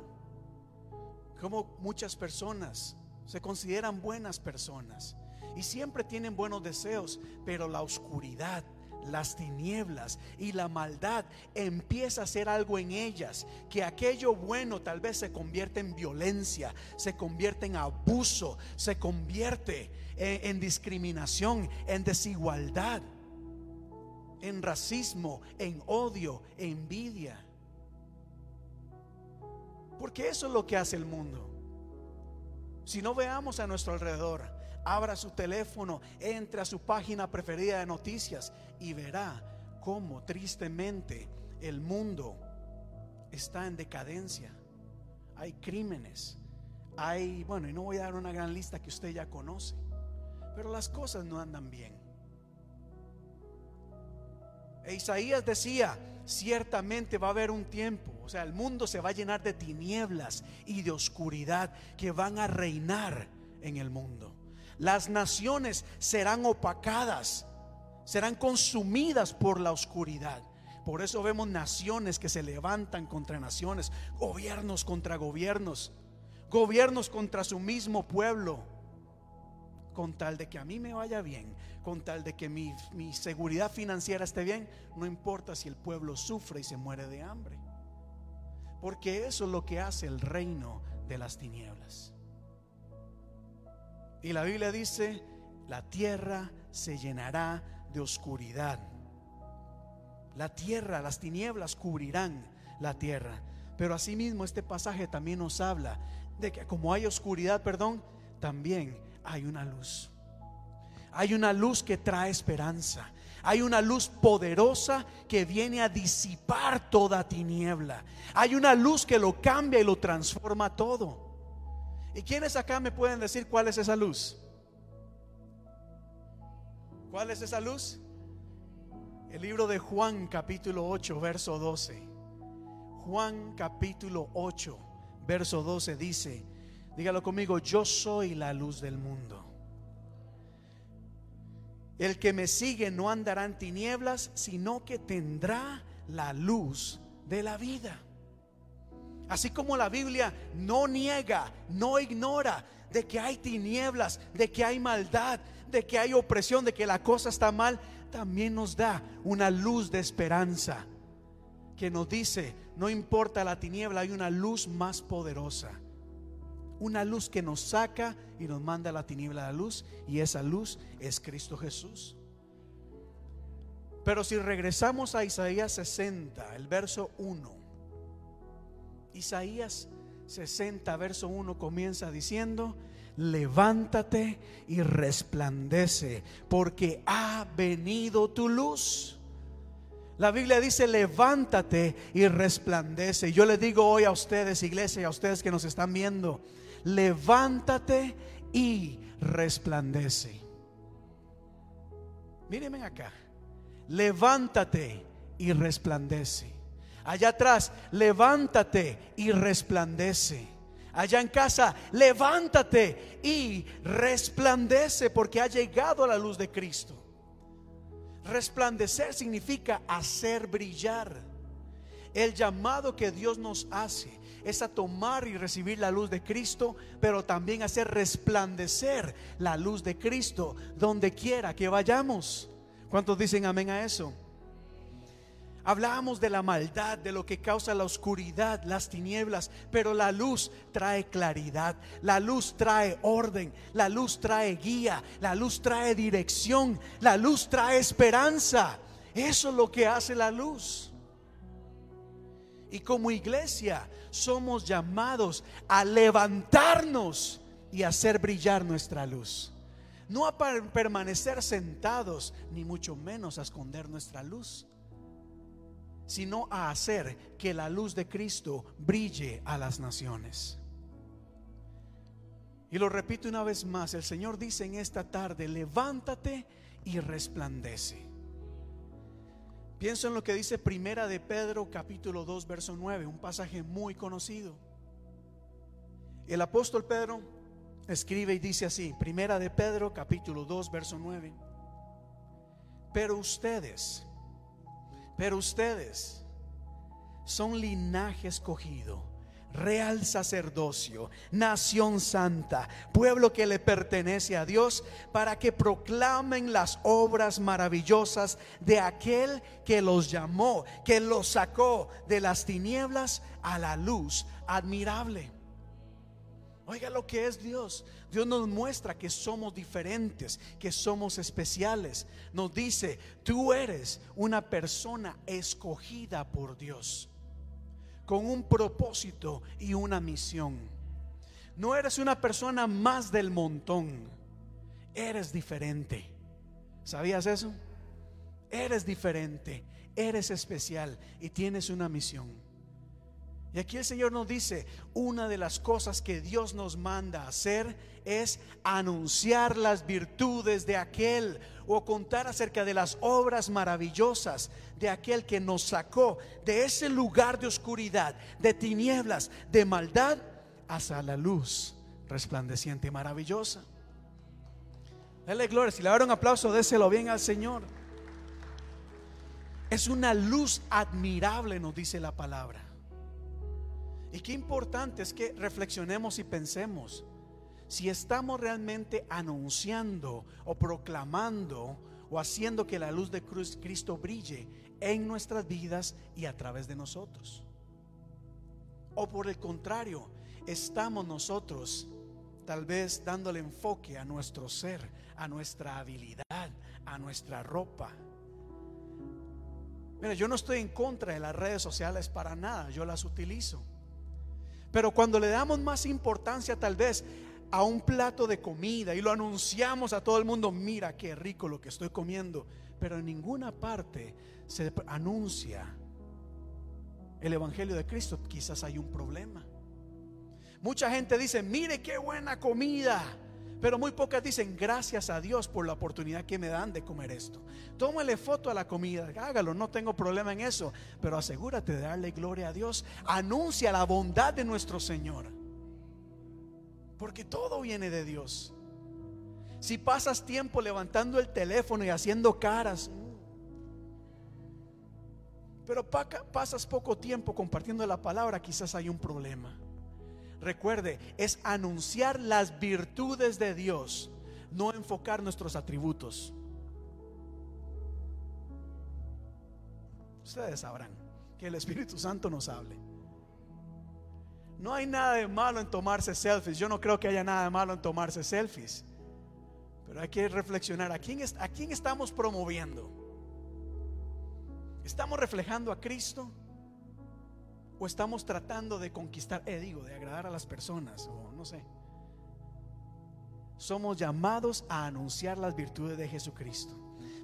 como muchas personas se consideran buenas personas y siempre tienen buenos deseos, pero la oscuridad, las tinieblas y la maldad empieza a hacer algo en ellas, que aquello bueno tal vez se convierte en violencia, se convierte en abuso, se convierte en, discriminación, en desigualdad, en racismo, en odio, envidia. Porque eso es lo que hace el mundo. Si no veamos a nuestro alrededor, abra su teléfono, entre a su página preferida de noticias y verá cómo tristemente el mundo está en decadencia. Hay crímenes, hay, bueno, y no voy a dar una gran lista que usted ya conoce, pero las cosas no andan bien. E Isaías decía, ciertamente va a haber un tiempo, o sea, el mundo se va a llenar de tinieblas y de oscuridad que van a reinar en el mundo. Las naciones serán opacadas, serán consumidas por la oscuridad. Por eso vemos naciones que se levantan contra naciones, gobiernos contra gobiernos, gobiernos contra su mismo pueblo, con tal de que a mí me vaya bien, con tal de que mi, seguridad financiera esté bien, no importa si el pueblo sufre y se muere de hambre. Porque eso es lo que hace el reino de las tinieblas. Y la Biblia dice, la tierra se llenará de oscuridad. La tierra, las tinieblas cubrirán la tierra. Pero asimismo este pasaje también nos habla de que como hay oscuridad, perdón, también hay una luz. Hay una luz que trae esperanza. Hay una luz poderosa que viene a disipar toda tiniebla. Hay una luz que lo cambia y lo transforma todo. ¿Y quiénes acá me pueden decir cuál es esa luz? ¿Cuál es esa luz? El libro de Juan capítulo 8, verso 12. Juan capítulo 8, verso 12 dice, dígalo conmigo, yo soy la luz del mundo. El que me sigue no andará en tinieblas, sino que tendrá la luz de la vida. Así como la Biblia no niega, no ignora de que hay tinieblas, de que hay maldad, de que hay opresión, de que la cosa está mal, también nos da una luz de esperanza que nos dice, no importa la tiniebla, hay una luz más poderosa. Una luz que nos saca y nos manda a la tiniebla la luz y esa luz es Cristo Jesús. Pero si regresamos a Isaías 60, el verso 1. Isaías 60, verso 1 comienza diciendo, levántate y resplandece, porque ha venido tu luz. La Biblia dice, levántate y resplandece. Yo le digo hoy a ustedes, iglesia, y a ustedes que nos están viendo, levántate y resplandece. Mírenme acá, levántate y resplandece. Allá atrás, levántate y resplandece. Allá en casa, levántate y resplandece porque ha llegado la luz de Cristo. Resplandecer significa hacer brillar. El llamado que Dios nos hace es a tomar y recibir la luz de Cristo, pero también hacer resplandecer la luz de Cristo donde quiera que vayamos. ¿Cuántos dicen amén a eso? Hablábamos de la maldad, de lo que causa la oscuridad, las tinieblas, pero la luz trae claridad, la luz trae orden, la luz trae guía, la luz trae dirección, la luz trae esperanza. Eso es lo que hace la luz. Y como iglesia somos llamados a levantarnos y hacer brillar nuestra luz. No a permanecer sentados, ni mucho menos a esconder nuestra luz sino a hacer que la luz de Cristo brille a las naciones. Y lo repito una vez más, el Señor dice en esta tarde, levántate y resplandece. Pienso en lo que dice Primera de Pedro capítulo 2 verso 9, un pasaje muy conocido. El apóstol Pedro escribe y dice así, Primera de Pedro capítulo 2 verso 9. Pero ustedes pero ustedes son linaje escogido, real sacerdocio, nación santa, pueblo que le pertenece a Dios, para que proclamen las obras maravillosas de aquel que los llamó, que los sacó de las tinieblas a la luz admirable. Oiga lo que es Dios. Dios nos muestra que somos diferentes, que somos especiales. Nos dice, tú eres una persona escogida por Dios, con un propósito y una misión. No eres una persona más del montón, eres diferente. ¿Sabías eso? Eres diferente, eres especial y tienes una misión. Y aquí el Señor nos dice, una de las cosas que Dios nos manda hacer es anunciar las virtudes de aquel o contar acerca de las obras maravillosas de aquel que nos sacó de ese lugar de oscuridad, de tinieblas, de maldad, hasta la luz resplandeciente y maravillosa. Dale gloria, si le un aplauso, déselo bien al Señor. Es una luz admirable, nos dice la palabra. Y qué importante es que reflexionemos y pensemos si estamos realmente anunciando o proclamando o haciendo que la luz de Cristo brille en nuestras vidas y a través de nosotros. O por el contrario, estamos nosotros tal vez dándole enfoque a nuestro ser, a nuestra habilidad, a nuestra ropa. Mira, yo no estoy en contra de las redes sociales para nada, yo las utilizo. Pero cuando le damos más importancia tal vez a un plato de comida y lo anunciamos a todo el mundo, mira qué rico lo que estoy comiendo, pero en ninguna parte se anuncia el Evangelio de Cristo, quizás hay un problema. Mucha gente dice, mire qué buena comida. Pero muy pocas dicen gracias a Dios por la oportunidad que me dan de comer esto. Tómale foto a la comida, hágalo, no tengo problema en eso. Pero asegúrate de darle gloria a Dios. Anuncia la bondad de nuestro Señor. Porque todo viene de Dios. Si pasas tiempo levantando el teléfono y haciendo caras, pero pasas poco tiempo compartiendo la palabra, quizás hay un problema. Recuerde, es anunciar las virtudes de Dios, no enfocar nuestros atributos. Ustedes sabrán que el Espíritu Santo nos hable. No hay nada de malo en tomarse selfies. Yo no creo que haya nada de malo en tomarse selfies. Pero hay que reflexionar, ¿a quién, ¿a quién estamos promoviendo? ¿Estamos reflejando a Cristo? O estamos tratando de conquistar, eh, digo, de agradar a las personas, o no sé. Somos llamados a anunciar las virtudes de Jesucristo.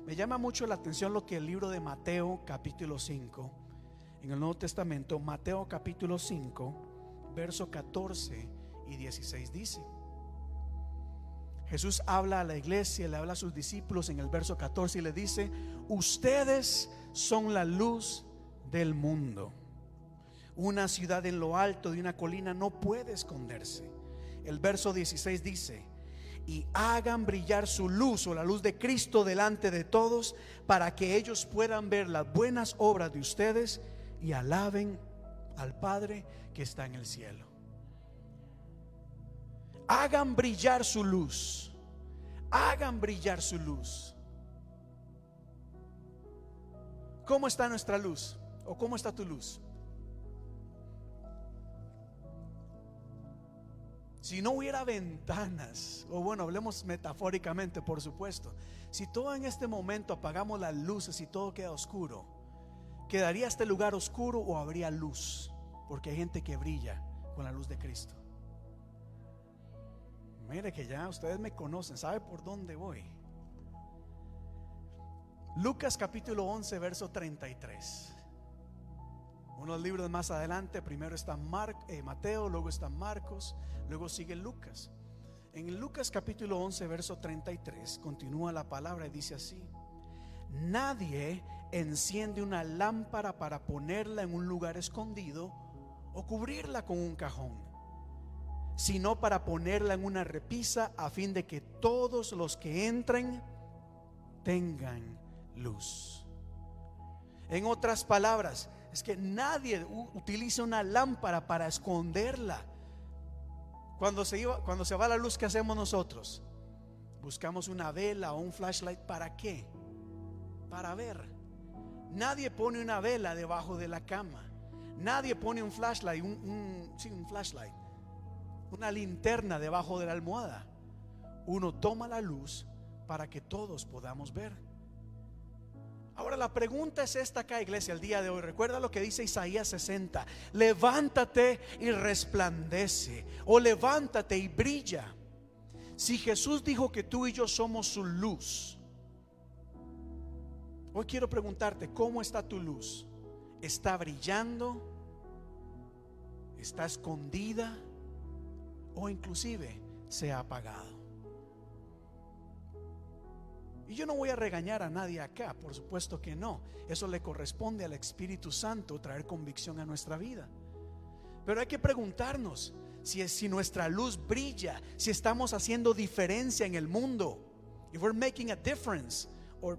Me llama mucho la atención lo que el libro de Mateo capítulo 5, en el Nuevo Testamento, Mateo capítulo 5, verso 14 y 16 dice. Jesús habla a la iglesia, le habla a sus discípulos en el verso 14 y le dice, ustedes son la luz del mundo. Una ciudad en lo alto de una colina no puede esconderse. El verso 16 dice, y hagan brillar su luz o la luz de Cristo delante de todos para que ellos puedan ver las buenas obras de ustedes y alaben al Padre que está en el cielo. Hagan brillar su luz. Hagan brillar su luz. ¿Cómo está nuestra luz? ¿O cómo está tu luz? Si no hubiera ventanas, o bueno, hablemos metafóricamente, por supuesto, si todo en este momento apagamos las luces y todo queda oscuro, ¿quedaría este lugar oscuro o habría luz? Porque hay gente que brilla con la luz de Cristo. Mire que ya ustedes me conocen, sabe por dónde voy. Lucas capítulo 11, verso 33. Unos libros más adelante, primero está eh, Mateo, luego está Marcos, luego sigue Lucas. En Lucas capítulo 11, verso 33, continúa la palabra y dice así, nadie enciende una lámpara para ponerla en un lugar escondido o cubrirla con un cajón, sino para ponerla en una repisa a fin de que todos los que entren tengan luz. En otras palabras, es que nadie utiliza una lámpara para esconderla. Cuando se, iba, cuando se va la luz, ¿qué hacemos nosotros? Buscamos una vela o un flashlight. ¿Para qué? Para ver. Nadie pone una vela debajo de la cama. Nadie pone un flashlight, un, un flashlight, una linterna debajo de la almohada. Uno toma la luz para que todos podamos ver. Ahora la pregunta es esta acá, iglesia, el día de hoy. Recuerda lo que dice Isaías 60. Levántate y resplandece. O levántate y brilla. Si Jesús dijo que tú y yo somos su luz. Hoy quiero preguntarte, ¿cómo está tu luz? ¿Está brillando? ¿Está escondida? ¿O inclusive se ha apagado? Y yo no voy a regañar a nadie acá, por supuesto que no. Eso le corresponde al Espíritu Santo traer convicción a nuestra vida. Pero hay que preguntarnos si, si nuestra luz brilla, si estamos haciendo diferencia en el mundo. If we're making a difference. O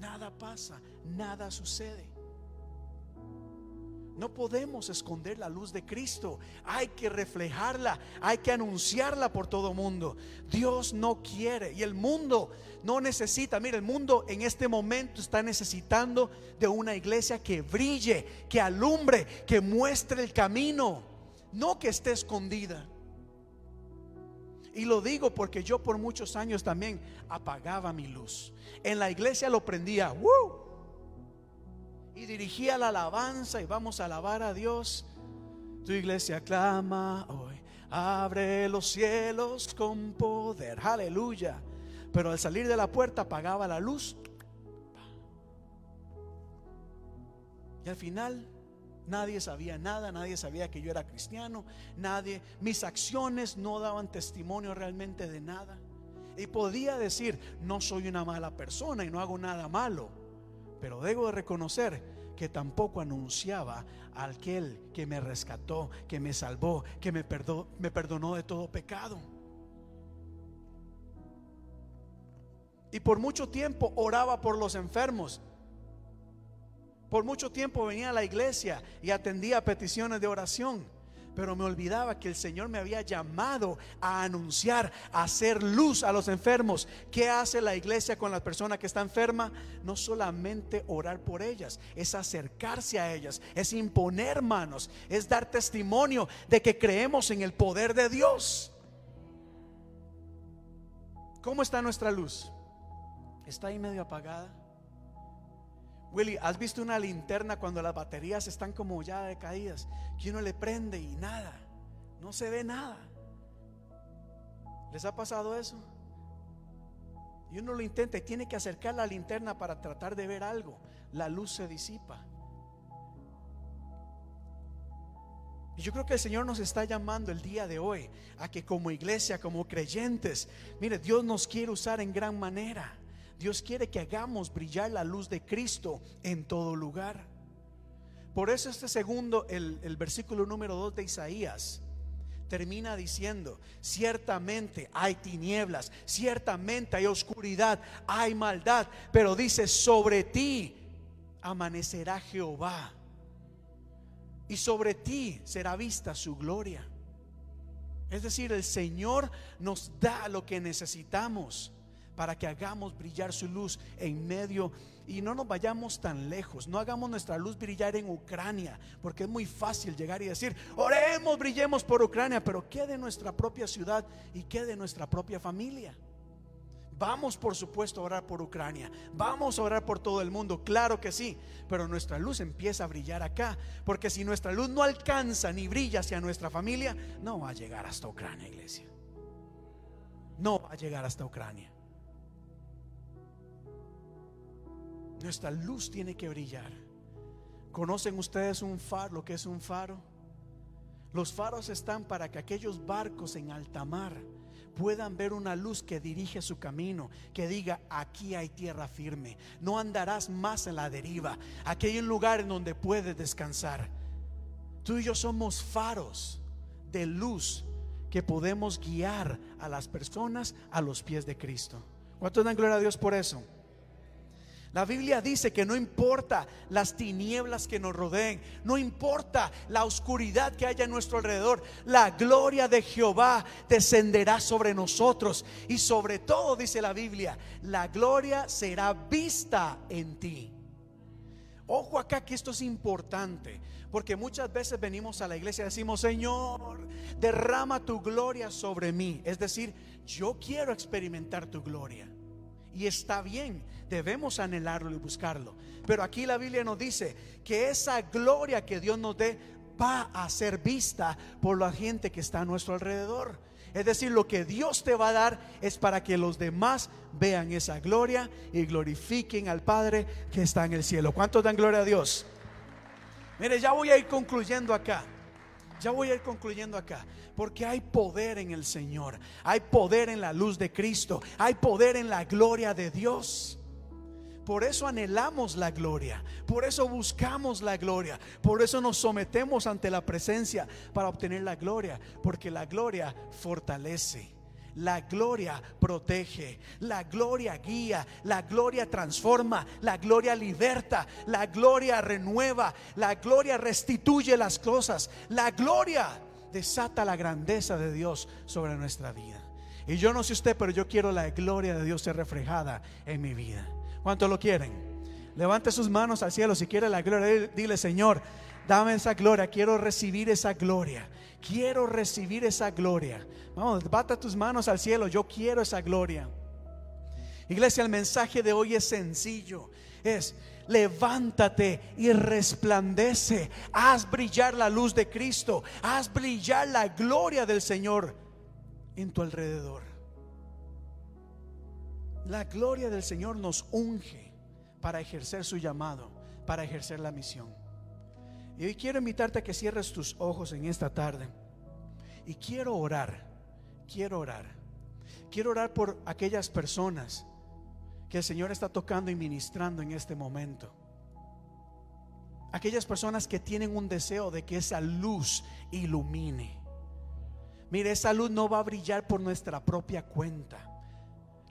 nada pasa, nada sucede. No podemos esconder la luz de Cristo. Hay que reflejarla, hay que anunciarla por todo mundo. Dios no quiere y el mundo no necesita. Mira, el mundo en este momento está necesitando de una iglesia que brille, que alumbre, que muestre el camino, no que esté escondida. Y lo digo porque yo por muchos años también apagaba mi luz. En la iglesia lo prendía y dirigía la alabanza y vamos a alabar a Dios. Tu iglesia clama hoy, abre los cielos con poder, aleluya. Pero al salir de la puerta apagaba la luz, Y al final nadie sabía nada, nadie sabía que yo era cristiano, nadie, mis acciones no daban testimonio realmente de nada. Y podía decir, no soy una mala persona y no hago nada malo, pero debo de reconocer que tampoco anunciaba a aquel que me rescató, que me salvó, que me, perdó, me perdonó de todo pecado. Y por mucho tiempo oraba por los enfermos. Por mucho tiempo venía a la iglesia y atendía peticiones de oración. Pero me olvidaba que el Señor me había llamado a anunciar, a hacer luz a los enfermos. ¿Qué hace la iglesia con la persona que está enferma? No solamente orar por ellas, es acercarse a ellas, es imponer manos, es dar testimonio de que creemos en el poder de Dios. ¿Cómo está nuestra luz? ¿Está ahí medio apagada? Willy, ¿has visto una linterna cuando las baterías están como ya decaídas? Que uno le prende y nada, no se ve nada. ¿Les ha pasado eso? Y uno lo intenta y tiene que acercar la linterna para tratar de ver algo. La luz se disipa. Y yo creo que el Señor nos está llamando el día de hoy a que como iglesia, como creyentes, mire, Dios nos quiere usar en gran manera. Dios quiere que hagamos brillar la luz de Cristo en todo lugar. Por eso este segundo, el, el versículo número 2 de Isaías, termina diciendo, ciertamente hay tinieblas, ciertamente hay oscuridad, hay maldad, pero dice, sobre ti amanecerá Jehová y sobre ti será vista su gloria. Es decir, el Señor nos da lo que necesitamos para que hagamos brillar su luz en medio y no nos vayamos tan lejos. No hagamos nuestra luz brillar en Ucrania, porque es muy fácil llegar y decir, oremos, brillemos por Ucrania, pero ¿qué de nuestra propia ciudad y qué de nuestra propia familia? Vamos, por supuesto, a orar por Ucrania. Vamos a orar por todo el mundo, claro que sí. Pero nuestra luz empieza a brillar acá. Porque si nuestra luz no alcanza ni brilla hacia nuestra familia, no va a llegar hasta Ucrania, iglesia. No va a llegar hasta Ucrania. Nuestra luz tiene que brillar. ¿Conocen ustedes un faro, lo que es un faro? Los faros están para que aquellos barcos en alta mar puedan ver una luz que dirige su camino, que diga, aquí hay tierra firme, no andarás más en la deriva, aquí hay un lugar en donde puedes descansar. Tú y yo somos faros de luz que podemos guiar a las personas a los pies de Cristo. ¿Cuánto dan gloria a Dios por eso? La Biblia dice que no importa las tinieblas que nos rodeen, no importa la oscuridad que haya a nuestro alrededor, la gloria de Jehová descenderá sobre nosotros y sobre todo, dice la Biblia, la gloria será vista en ti. Ojo acá que esto es importante, porque muchas veces venimos a la iglesia y decimos, Señor, derrama tu gloria sobre mí. Es decir, yo quiero experimentar tu gloria. Y está bien, debemos anhelarlo y buscarlo. Pero aquí la Biblia nos dice que esa gloria que Dios nos dé va a ser vista por la gente que está a nuestro alrededor. Es decir, lo que Dios te va a dar es para que los demás vean esa gloria y glorifiquen al Padre que está en el cielo. ¿Cuántos dan gloria a Dios? Mire, ya voy a ir concluyendo acá. Ya voy a ir concluyendo acá, porque hay poder en el Señor, hay poder en la luz de Cristo, hay poder en la gloria de Dios. Por eso anhelamos la gloria, por eso buscamos la gloria, por eso nos sometemos ante la presencia para obtener la gloria, porque la gloria fortalece. La gloria protege, la gloria guía, la gloria transforma, la gloria liberta, la gloria renueva, la gloria restituye las cosas, la gloria desata la grandeza de Dios sobre nuestra vida. Y yo no sé usted, pero yo quiero la gloria de Dios ser reflejada en mi vida. ¿Cuántos lo quieren? Levante sus manos al cielo si quiere la gloria. Dile, Señor, dame esa gloria. Quiero recibir esa gloria. Quiero recibir esa gloria. Vamos, bata tus manos al cielo. Yo quiero esa gloria. Iglesia, el mensaje de hoy es sencillo. Es levántate y resplandece. Haz brillar la luz de Cristo. Haz brillar la gloria del Señor en tu alrededor. La gloria del Señor nos unge para ejercer su llamado, para ejercer la misión. Y hoy quiero invitarte a que cierres tus ojos en esta tarde. Y quiero orar, quiero orar. Quiero orar por aquellas personas que el Señor está tocando y ministrando en este momento. Aquellas personas que tienen un deseo de que esa luz ilumine. Mire, esa luz no va a brillar por nuestra propia cuenta.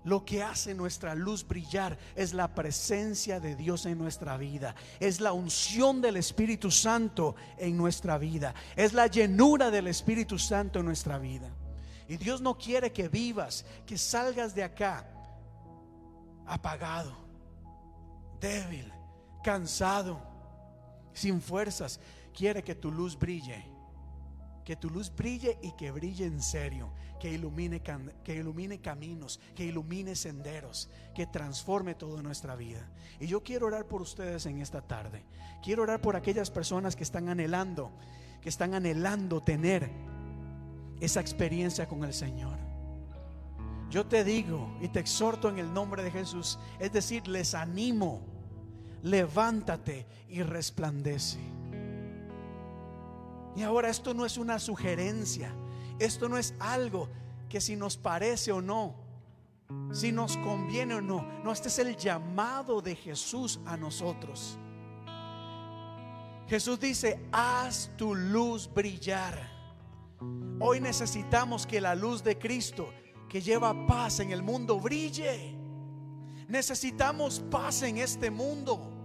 Lo que hace nuestra luz brillar es la presencia de Dios en nuestra vida, es la unción del Espíritu Santo en nuestra vida, es la llenura del Espíritu Santo en nuestra vida. Y Dios no quiere que vivas, que salgas de acá apagado, débil, cansado, sin fuerzas. Quiere que tu luz brille, que tu luz brille y que brille en serio, que ilumine, que ilumine caminos, que ilumine senderos, que transforme toda nuestra vida. Y yo quiero orar por ustedes en esta tarde. Quiero orar por aquellas personas que están anhelando, que están anhelando tener esa experiencia con el Señor. Yo te digo y te exhorto en el nombre de Jesús, es decir, les animo, levántate y resplandece. Y ahora esto no es una sugerencia, esto no es algo que si nos parece o no, si nos conviene o no, no, este es el llamado de Jesús a nosotros. Jesús dice, haz tu luz brillar. Hoy necesitamos que la luz de Cristo que lleva paz en el mundo brille. Necesitamos paz en este mundo.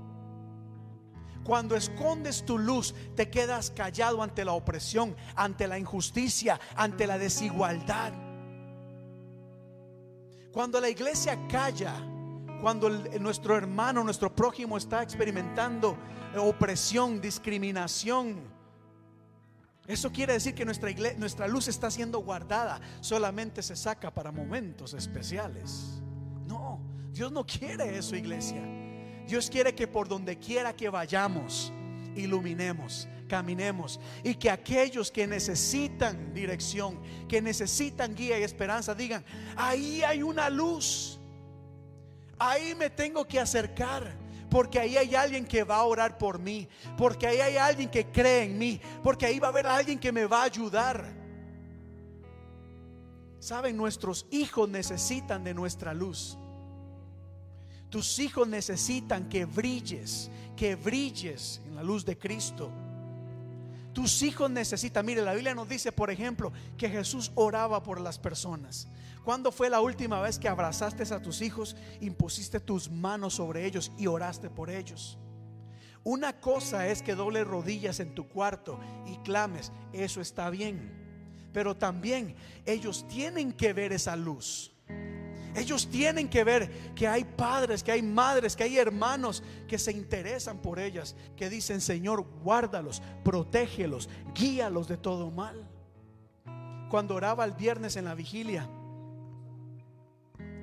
Cuando escondes tu luz, te quedas callado ante la opresión, ante la injusticia, ante la desigualdad. Cuando la iglesia calla, cuando nuestro hermano, nuestro prójimo está experimentando opresión, discriminación, eso quiere decir que nuestra, nuestra luz está siendo guardada, solamente se saca para momentos especiales. No, Dios no quiere eso, iglesia. Dios quiere que por donde quiera que vayamos, iluminemos, caminemos y que aquellos que necesitan dirección, que necesitan guía y esperanza, digan, ahí hay una luz, ahí me tengo que acercar. Porque ahí hay alguien que va a orar por mí. Porque ahí hay alguien que cree en mí. Porque ahí va a haber alguien que me va a ayudar. Saben, nuestros hijos necesitan de nuestra luz. Tus hijos necesitan que brilles, que brilles en la luz de Cristo. Tus hijos necesitan, mire, la Biblia nos dice, por ejemplo, que Jesús oraba por las personas. ¿Cuándo fue la última vez que abrazaste a tus hijos, impusiste tus manos sobre ellos y oraste por ellos? Una cosa es que doble rodillas en tu cuarto y clames, eso está bien. Pero también ellos tienen que ver esa luz. Ellos tienen que ver que hay padres, que hay madres, que hay hermanos que se interesan por ellas, que dicen, Señor, guárdalos, protégelos, guíalos de todo mal. Cuando oraba el viernes en la vigilia,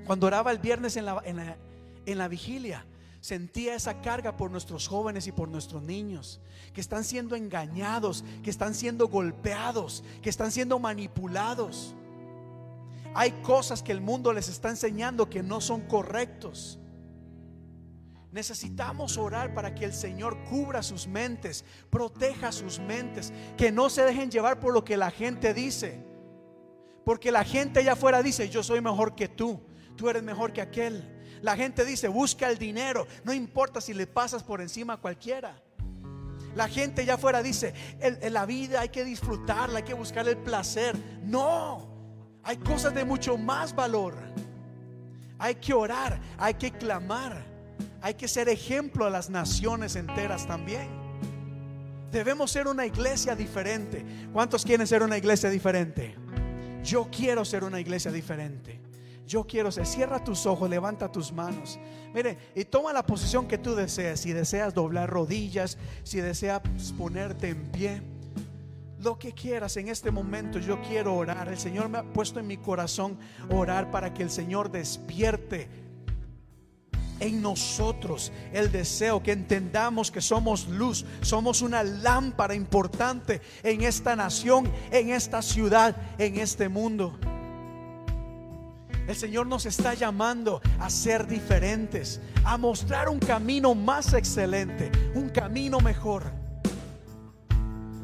cuando oraba el viernes en la, en la, en la vigilia, sentía esa carga por nuestros jóvenes y por nuestros niños, que están siendo engañados, que están siendo golpeados, que están siendo manipulados. Hay cosas que el mundo les está enseñando que no son correctos. Necesitamos orar para que el Señor cubra sus mentes, proteja sus mentes, que no se dejen llevar por lo que la gente dice. Porque la gente allá afuera dice, yo soy mejor que tú, tú eres mejor que aquel. La gente dice, busca el dinero, no importa si le pasas por encima a cualquiera. La gente allá afuera dice, "En- en la vida hay que disfrutarla, hay que buscar el placer. No, hay cosas de mucho más valor. Hay que orar, hay que clamar, hay que ser ejemplo a las naciones enteras también. Debemos ser una iglesia diferente. ¿Cuántos quieren ser una iglesia diferente? Yo quiero ser una iglesia diferente. Yo quiero ser. Cierra tus ojos, levanta tus manos. Mire, y toma la posición que tú desees. Si deseas doblar rodillas, si deseas ponerte en pie, lo que quieras en este momento, yo quiero orar. El Señor me ha puesto en mi corazón orar para que el Señor despierte en nosotros el deseo que entendamos que somos luz, somos una lámpara importante en esta nación, en esta ciudad, en este mundo. El Señor nos está llamando a ser diferentes, a mostrar un camino más excelente, un camino mejor.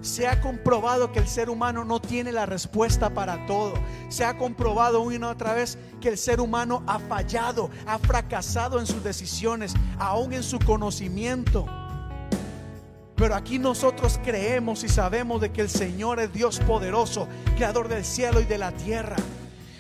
Se ha comprobado que el ser humano no tiene la respuesta para todo. Se ha comprobado una y otra vez que el ser humano ha fallado, ha fracasado en sus decisiones, aún en su conocimiento. Pero aquí nosotros creemos y sabemos de que el Señor es Dios poderoso, creador del cielo y de la tierra.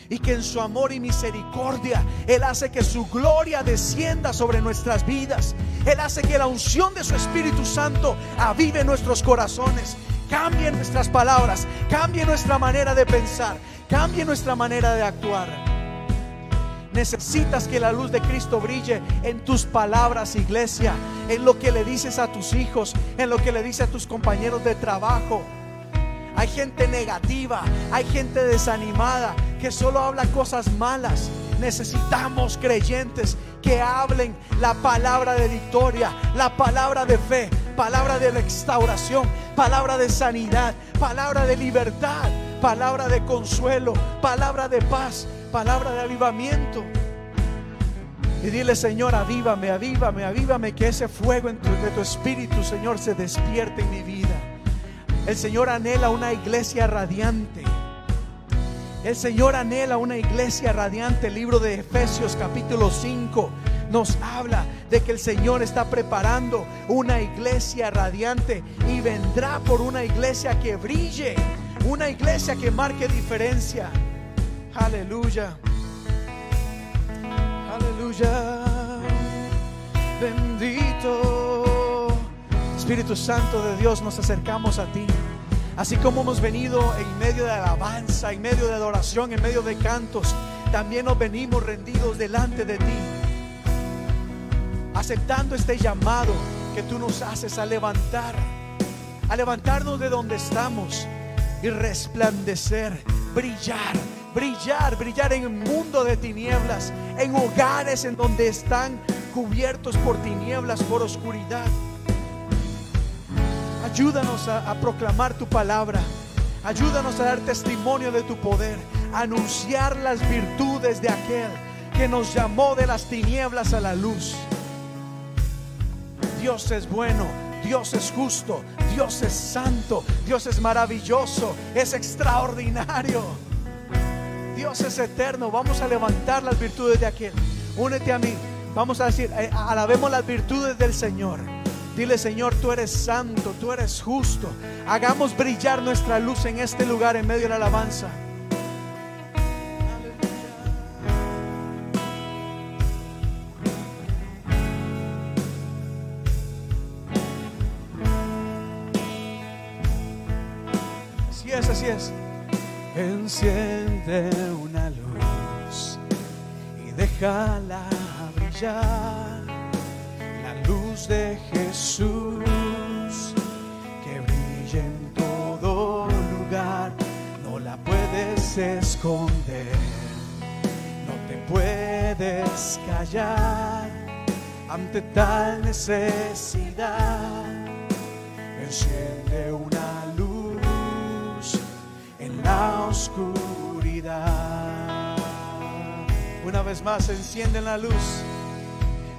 Y que en su amor y misericordia Él hace que su gloria descienda sobre nuestras vidas. Él hace que la unción de su Espíritu Santo avive nuestros corazones, cambie nuestras palabras, cambie nuestra manera de pensar, cambie nuestra manera de actuar. Necesitas que la luz de Cristo brille en tus palabras, iglesia, en lo que le dices a tus hijos, en lo que le dices a tus compañeros de trabajo. Hay gente negativa, hay gente desanimada que solo habla cosas malas. Necesitamos creyentes que hablen la palabra de victoria, la palabra de fe, palabra de restauración, palabra de sanidad, palabra de libertad, palabra de consuelo, palabra de paz, palabra de avivamiento. Y dile, Señor, avívame, avívame, avívame, que ese fuego en de tu espíritu, Señor, se despierte en mi vida. El Señor anhela una iglesia radiante. El Señor anhela una iglesia radiante. El libro de Efesios capítulo 5 nos habla de que el Señor está preparando una iglesia radiante y vendrá por una iglesia que brille, una iglesia que marque diferencia. Aleluya. Aleluya. Bendito. Espíritu Santo de Dios, nos acercamos a ti. Así como hemos venido en medio de alabanza, en medio de adoración, en medio de cantos, también nos venimos rendidos delante de ti. Aceptando este llamado que tú nos haces a levantar, a levantarnos de donde estamos y resplandecer, brillar, brillar, brillar en un mundo de tinieblas, en hogares en donde están cubiertos por tinieblas, por oscuridad. Ayúdanos a, proclamar tu palabra. Ayúdanos a dar testimonio de tu poder, anunciar las virtudes de aquel que nos llamó de las tinieblas a la luz. Dios es bueno, Dios es justo, Dios es santo, Dios es maravilloso, es extraordinario. Dios es eterno. Vamos a levantar las virtudes de aquel. Únete a mí. Vamos a decir, eh, alabemos las virtudes del Señor. Dile, Señor, tú eres santo, tú eres justo. Hagamos brillar nuestra luz en este lugar en medio de la alabanza. Así es, así es. Enciende una luz y déjala brillar. Luz de Jesús que brilla en todo lugar. No la puedes esconder, no te puedes callar ante tal necesidad. Enciende una luz en la oscuridad. Una vez más, enciende la luz.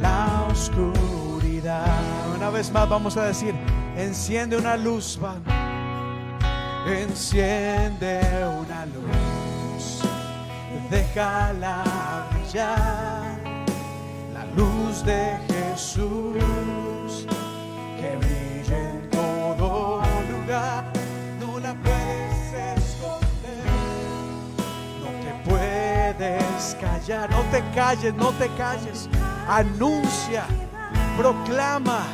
la oscuridad. Una vez más vamos a decir, enciende una luz, va. Enciende una luz, déjala brillar, la luz de Jesús que brilla en todo lugar, no la puedes esconder, no te puedes callar, no te calles, no te calles, anuncia, proclama,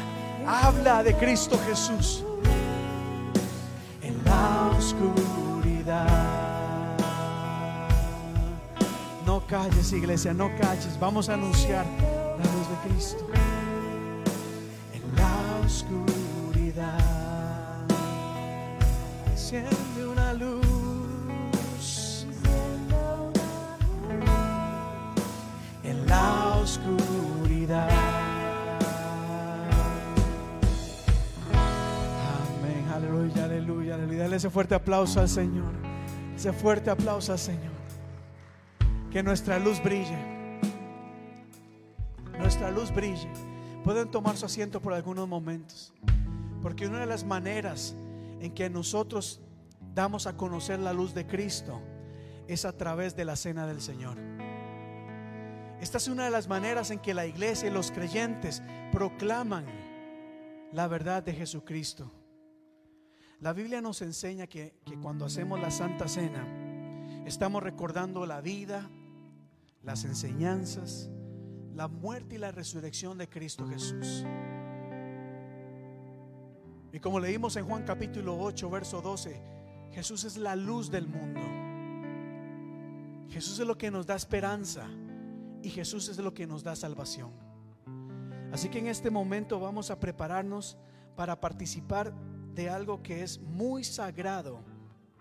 habla de Cristo Jesús en la oscuridad. No calles, iglesia, no calles. Vamos a anunciar la luz de Cristo en la oscuridad. enciende una luz. Oscuridad. Amén, aleluya, aleluya, aleluya. Dale ese fuerte aplauso al Señor. Ese fuerte aplauso al Señor. Que nuestra luz brille. Nuestra luz brille. Pueden tomar su asiento por algunos momentos. Porque una de las maneras en que nosotros damos a conocer la luz de Cristo es a través de la cena del Señor. Esta es una de las maneras en que la iglesia y los creyentes proclaman la verdad de Jesucristo. La Biblia nos enseña que, que cuando hacemos la Santa Cena, estamos recordando la vida, las enseñanzas, la muerte y la resurrección de Cristo Jesús. Y como leímos en Juan capítulo 8, verso 12, Jesús es la luz del mundo. Jesús es lo que nos da esperanza y Jesús es lo que nos da salvación. Así que en este momento vamos a prepararnos para participar de algo que es muy sagrado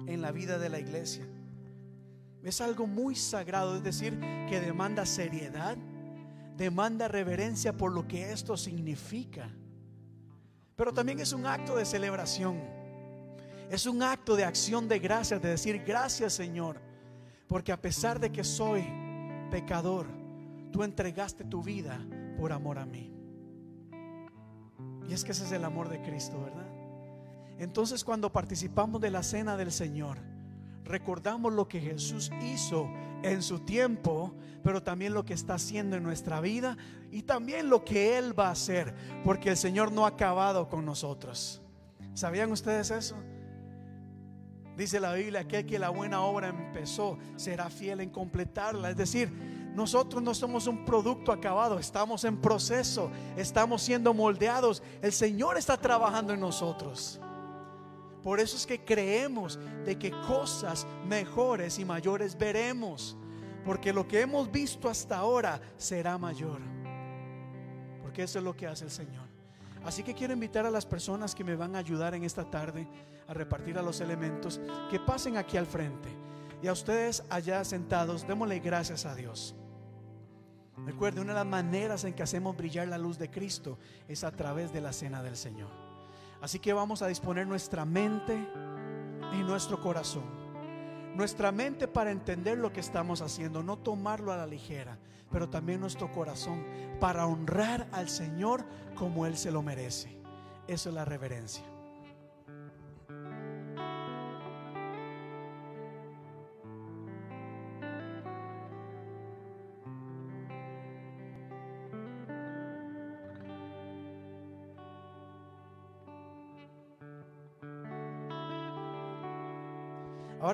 en la vida de la iglesia. Es algo muy sagrado, es decir, que demanda seriedad, demanda reverencia por lo que esto significa. Pero también es un acto de celebración. Es un acto de acción de gracias, de decir gracias Señor, porque a pesar de que soy pecador, tú entregaste tu vida por amor a mí. Y es que ese es el amor de Cristo, ¿verdad? Entonces cuando participamos de la cena del Señor, recordamos lo que Jesús hizo en su tiempo, pero también lo que está haciendo en nuestra vida y también lo que Él va a hacer, porque el Señor no ha acabado con nosotros. ¿Sabían ustedes eso? Dice la Biblia que que la buena obra empezó será fiel en completarla. Es decir, nosotros no somos un producto acabado, estamos en proceso, estamos siendo moldeados. El Señor está trabajando en nosotros. Por eso es que creemos de que cosas mejores y mayores veremos. Porque lo que hemos visto hasta ahora será mayor. Porque eso es lo que hace el Señor. Así que quiero invitar a las personas que me van a ayudar en esta tarde a repartir a los elementos que pasen aquí al frente. Y a ustedes allá sentados, démosle gracias a Dios. Recuerde, una de las maneras en que hacemos brillar la luz de Cristo es a través de la cena del Señor. Así que vamos a disponer nuestra mente y nuestro corazón. Nuestra mente para entender lo que estamos haciendo, no tomarlo a la ligera, pero también nuestro corazón para honrar al Señor como Él se lo merece. Eso es la reverencia.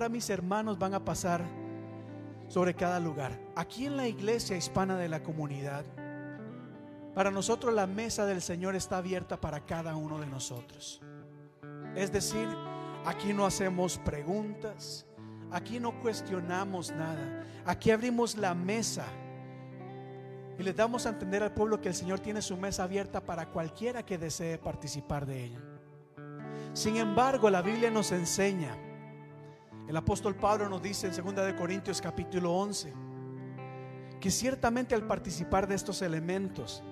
Mis hermanos van a pasar sobre cada lugar. Aquí en la iglesia hispana de la comunidad, para nosotros la mesa del Señor está abierta para cada uno de nosotros. Es decir, aquí no hacemos preguntas, aquí no cuestionamos nada, aquí abrimos la mesa y le damos a entender al pueblo que el Señor tiene su mesa abierta para cualquiera que desee participar de ella. Sin embargo, la Biblia nos enseña el apóstol Pablo nos dice en 2 de Corintios capítulo 11 que ciertamente al participar de estos elementos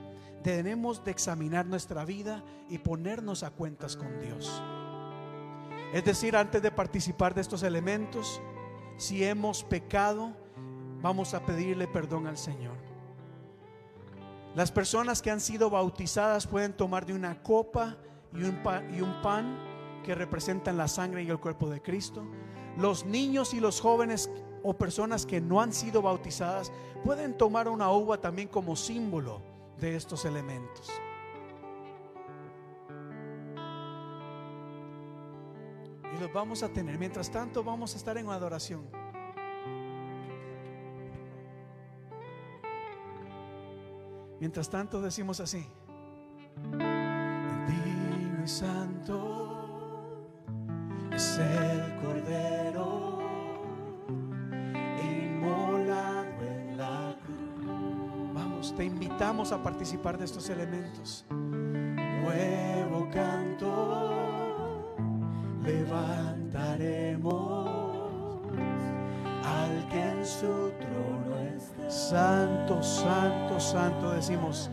tenemos de examinar nuestra vida y ponernos a cuentas con Dios. Es decir, antes de participar de estos elementos, si hemos pecado, vamos a pedirle perdón al Señor. Las personas que han sido bautizadas pueden tomar de una copa y un, pan, y un pan que representan la sangre y el cuerpo de Cristo los niños y los jóvenes o personas que no han sido bautizadas pueden tomar una uva también como símbolo de estos elementos. Y los vamos a tener. Mientras tanto vamos a estar en adoración. Mientras tanto decimos así. Santo es el Cordero inmolado en la cruz. Vamos, te invitamos a participar de estos elementos. Nuevo canto, levantaremos al que en su trono está. Santo, santo, santo, decimos.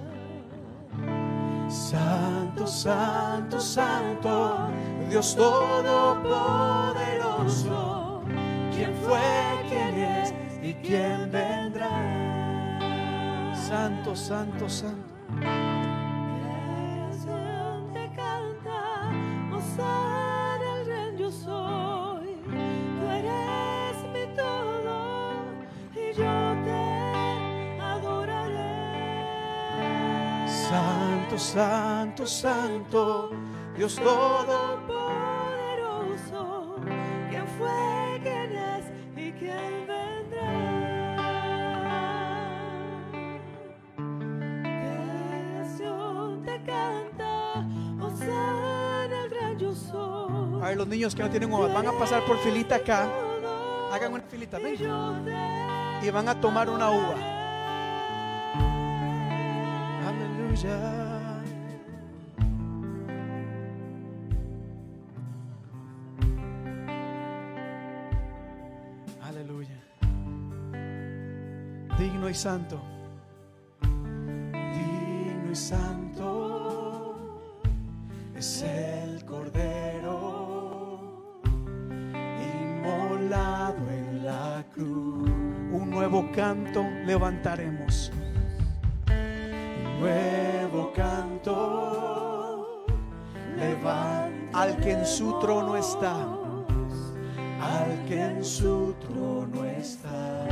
Santo, santo, santo Dios todopoderoso, quién fue, quién es y quién vendrá. Santo, santo, santo. Creación te canta, Hosanna el gran yo soy. Tú eres mi todo y yo te adoraré. Santo, santo, santo, Dios todopoderoso. Los niños que no tienen uvas van a pasar por filita acá. Hagan una filita, ven. Y van a tomar una uva. Aleluya. Aleluya. Digno y santo. Levantaremos. Nuevo canto levanta al que en su trono está. Al que en su trono está.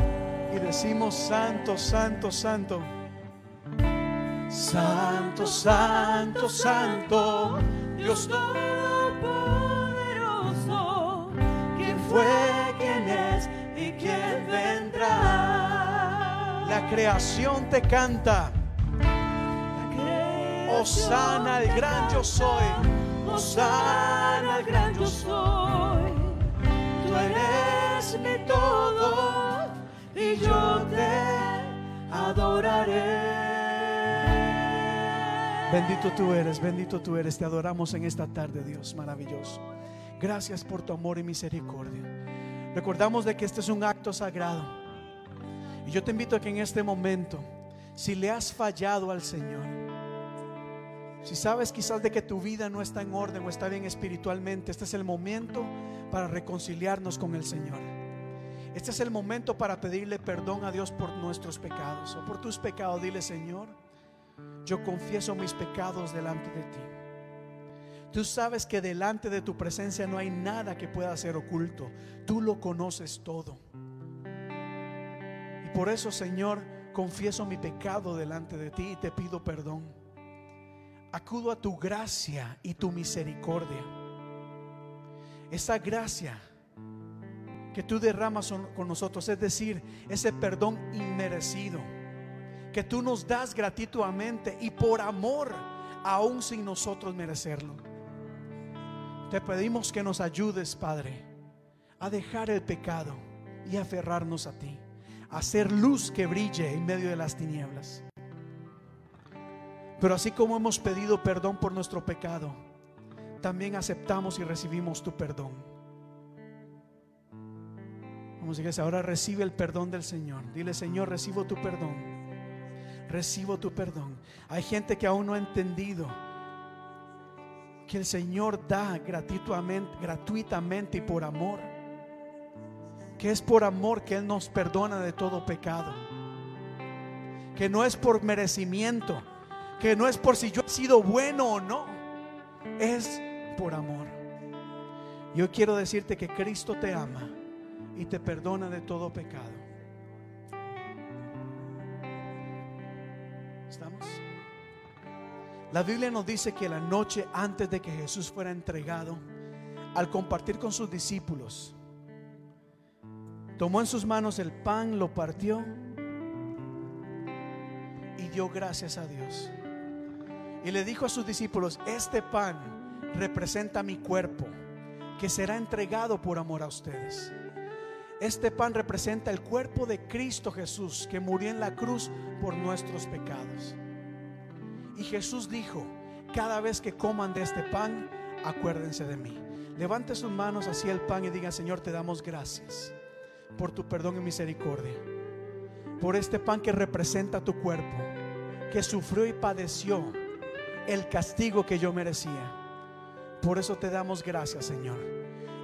Y decimos santo, santo, santo. Santo, santo, santo, Dios Todopoderoso, creación te canta. Osana el gran yo soy. Osana el gran yo soy. Tú eres mi todo y yo te adoraré. Bendito tú eres, bendito tú eres. Te adoramos en esta tarde, Dios maravilloso. Gracias por tu amor y misericordia. Recordamos de que este es un acto sagrado. Y yo te invito a que en este momento, si le has fallado al Señor, si sabes quizás de que tu vida no está en orden o está bien espiritualmente, este es el momento para reconciliarnos con el Señor. Este es el momento para pedirle perdón a Dios por nuestros pecados o por tus pecados. Dile, Señor, yo confieso mis pecados delante de ti. Tú sabes que delante de tu presencia no hay nada que pueda ser oculto. Tú lo conoces todo. Por eso, Señor, confieso mi pecado delante de ti y te pido perdón. Acudo a tu gracia y tu misericordia. Esa gracia que tú derramas con nosotros, es decir, ese perdón inmerecido que tú nos das gratuitamente y por amor, aún sin nosotros merecerlo. Te pedimos que nos ayudes, Padre, a dejar el pecado y aferrarnos a ti, hacer luz que brille en medio de las tinieblas. Pero así como hemos pedido perdón por nuestro pecado, también aceptamos y recibimos tu perdón. Vamos, iglesia, ahora recibe el perdón del Señor. Dile, Señor, recibo tu perdón. Recibo tu perdón. Hay gente que aún no ha entendido que el Señor da gratuitamente, gratuitamente y por amor. Que es por amor que Él nos perdona de todo pecado. Que no es por merecimiento. Que no es por si yo he sido bueno o no. Es por amor. Yo quiero decirte que Cristo te ama y te perdona de todo pecado. ¿Estamos? La Biblia nos dice que la noche antes de que Jesús fuera entregado, al compartir con sus discípulos, tomó en sus manos el pan, lo partió y dio gracias a Dios. Y le dijo a sus discípulos, este pan representa mi cuerpo, que será entregado por amor a ustedes. Este pan representa el cuerpo de Cristo Jesús que murió en la cruz por nuestros pecados. Y Jesús dijo, cada vez que coman de este pan, acuérdense de mí. Levante sus manos hacia el pan y diga, Señor, te damos gracias por tu perdón y misericordia. por este pan que representa tu cuerpo, que sufrió y padeció el castigo que yo merecía. Por eso te damos gracias, Señor.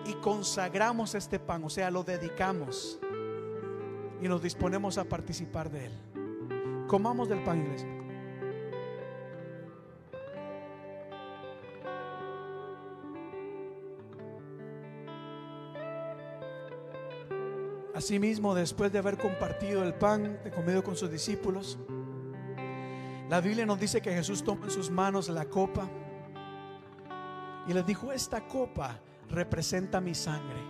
Y consagramos este pan, o sea, lo dedicamos y nos disponemos a participar de él. Comamos del pan, iglesia. Asimismo, después de haber compartido el pan, de comido con sus discípulos, la Biblia nos dice que Jesús toma en sus manos la copa y les dijo, esta copa representa mi sangre,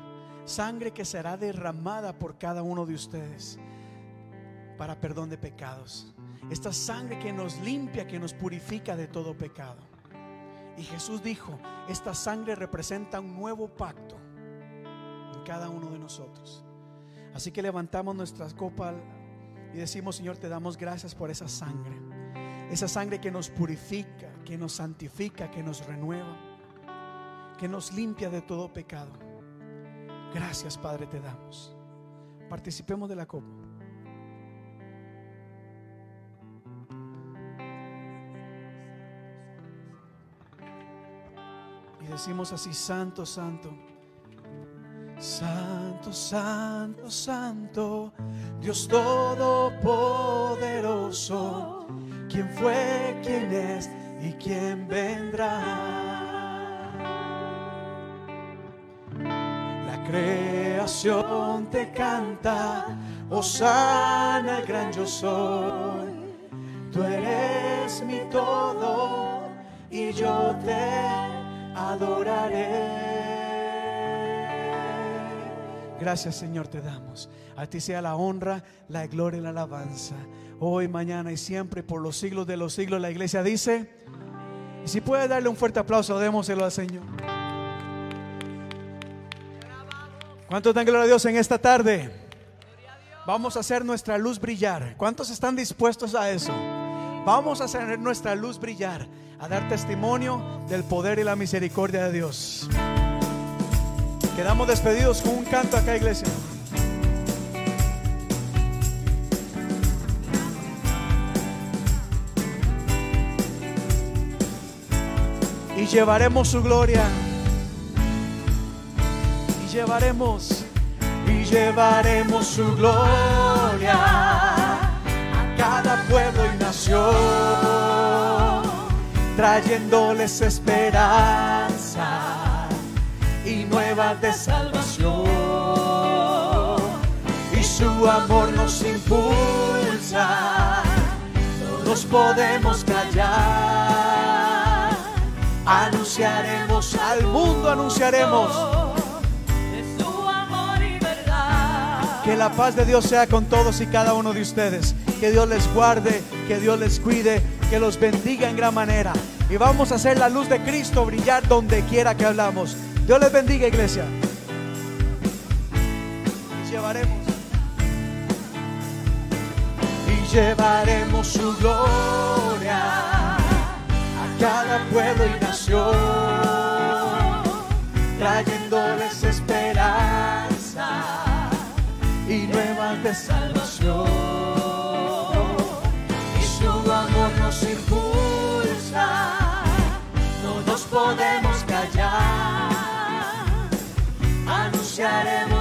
sangre que será derramada por cada uno de ustedes para perdón de pecados. Esta sangre que nos limpia, que nos purifica de todo pecado. Y Jesús dijo, esta sangre representa un nuevo pacto en cada uno de nosotros. Así que levantamos nuestras copas y decimos, Señor, te damos gracias por esa sangre. Esa sangre que nos purifica, que nos santifica, que nos renueva, que nos limpia de todo pecado. Gracias, Padre, te damos. Participemos de la copa. Y decimos así, Santo, Santo. Santo, santo, santo, Dios todopoderoso, quien fue, quien es y quien vendrá. La creación te canta, Osana el gran yo soy. Tú eres mi todo y yo te adoraré. Gracias Señor te damos. A ti sea la honra, la gloria y la alabanza. Hoy, mañana y siempre, por los siglos de los siglos, la iglesia dice. Y si puede darle un fuerte aplauso, démoselo al Señor. ¿Cuántos dan gloria a Dios en esta tarde? Vamos a hacer nuestra luz brillar. ¿Cuántos están dispuestos a eso? Vamos a hacer nuestra luz brillar, a dar testimonio del poder y la misericordia de Dios. Quedamos despedidos con un canto acá, iglesia. Y llevaremos su gloria. Y llevaremos, y llevaremos su gloria a cada pueblo y nación, trayéndoles esperanza nuevas de salvación. Y su amor nos impulsa, no nos podemos callar. Anunciaremos al mundo, anunciaremos de su amor y verdad. que la paz de Dios sea con todos y cada uno de ustedes. Que Dios les guarde, que Dios les cuide, que los bendiga en gran manera. Y vamos a hacer la luz de Cristo brillar donde quiera que hablamos. Dios les bendiga, iglesia. Y llevaremos. Y llevaremos su gloria a cada pueblo y nación, trayéndoles esperanza y nuevas de salvación. Y su amor nos impulsa, no podemos callar, anunciaremos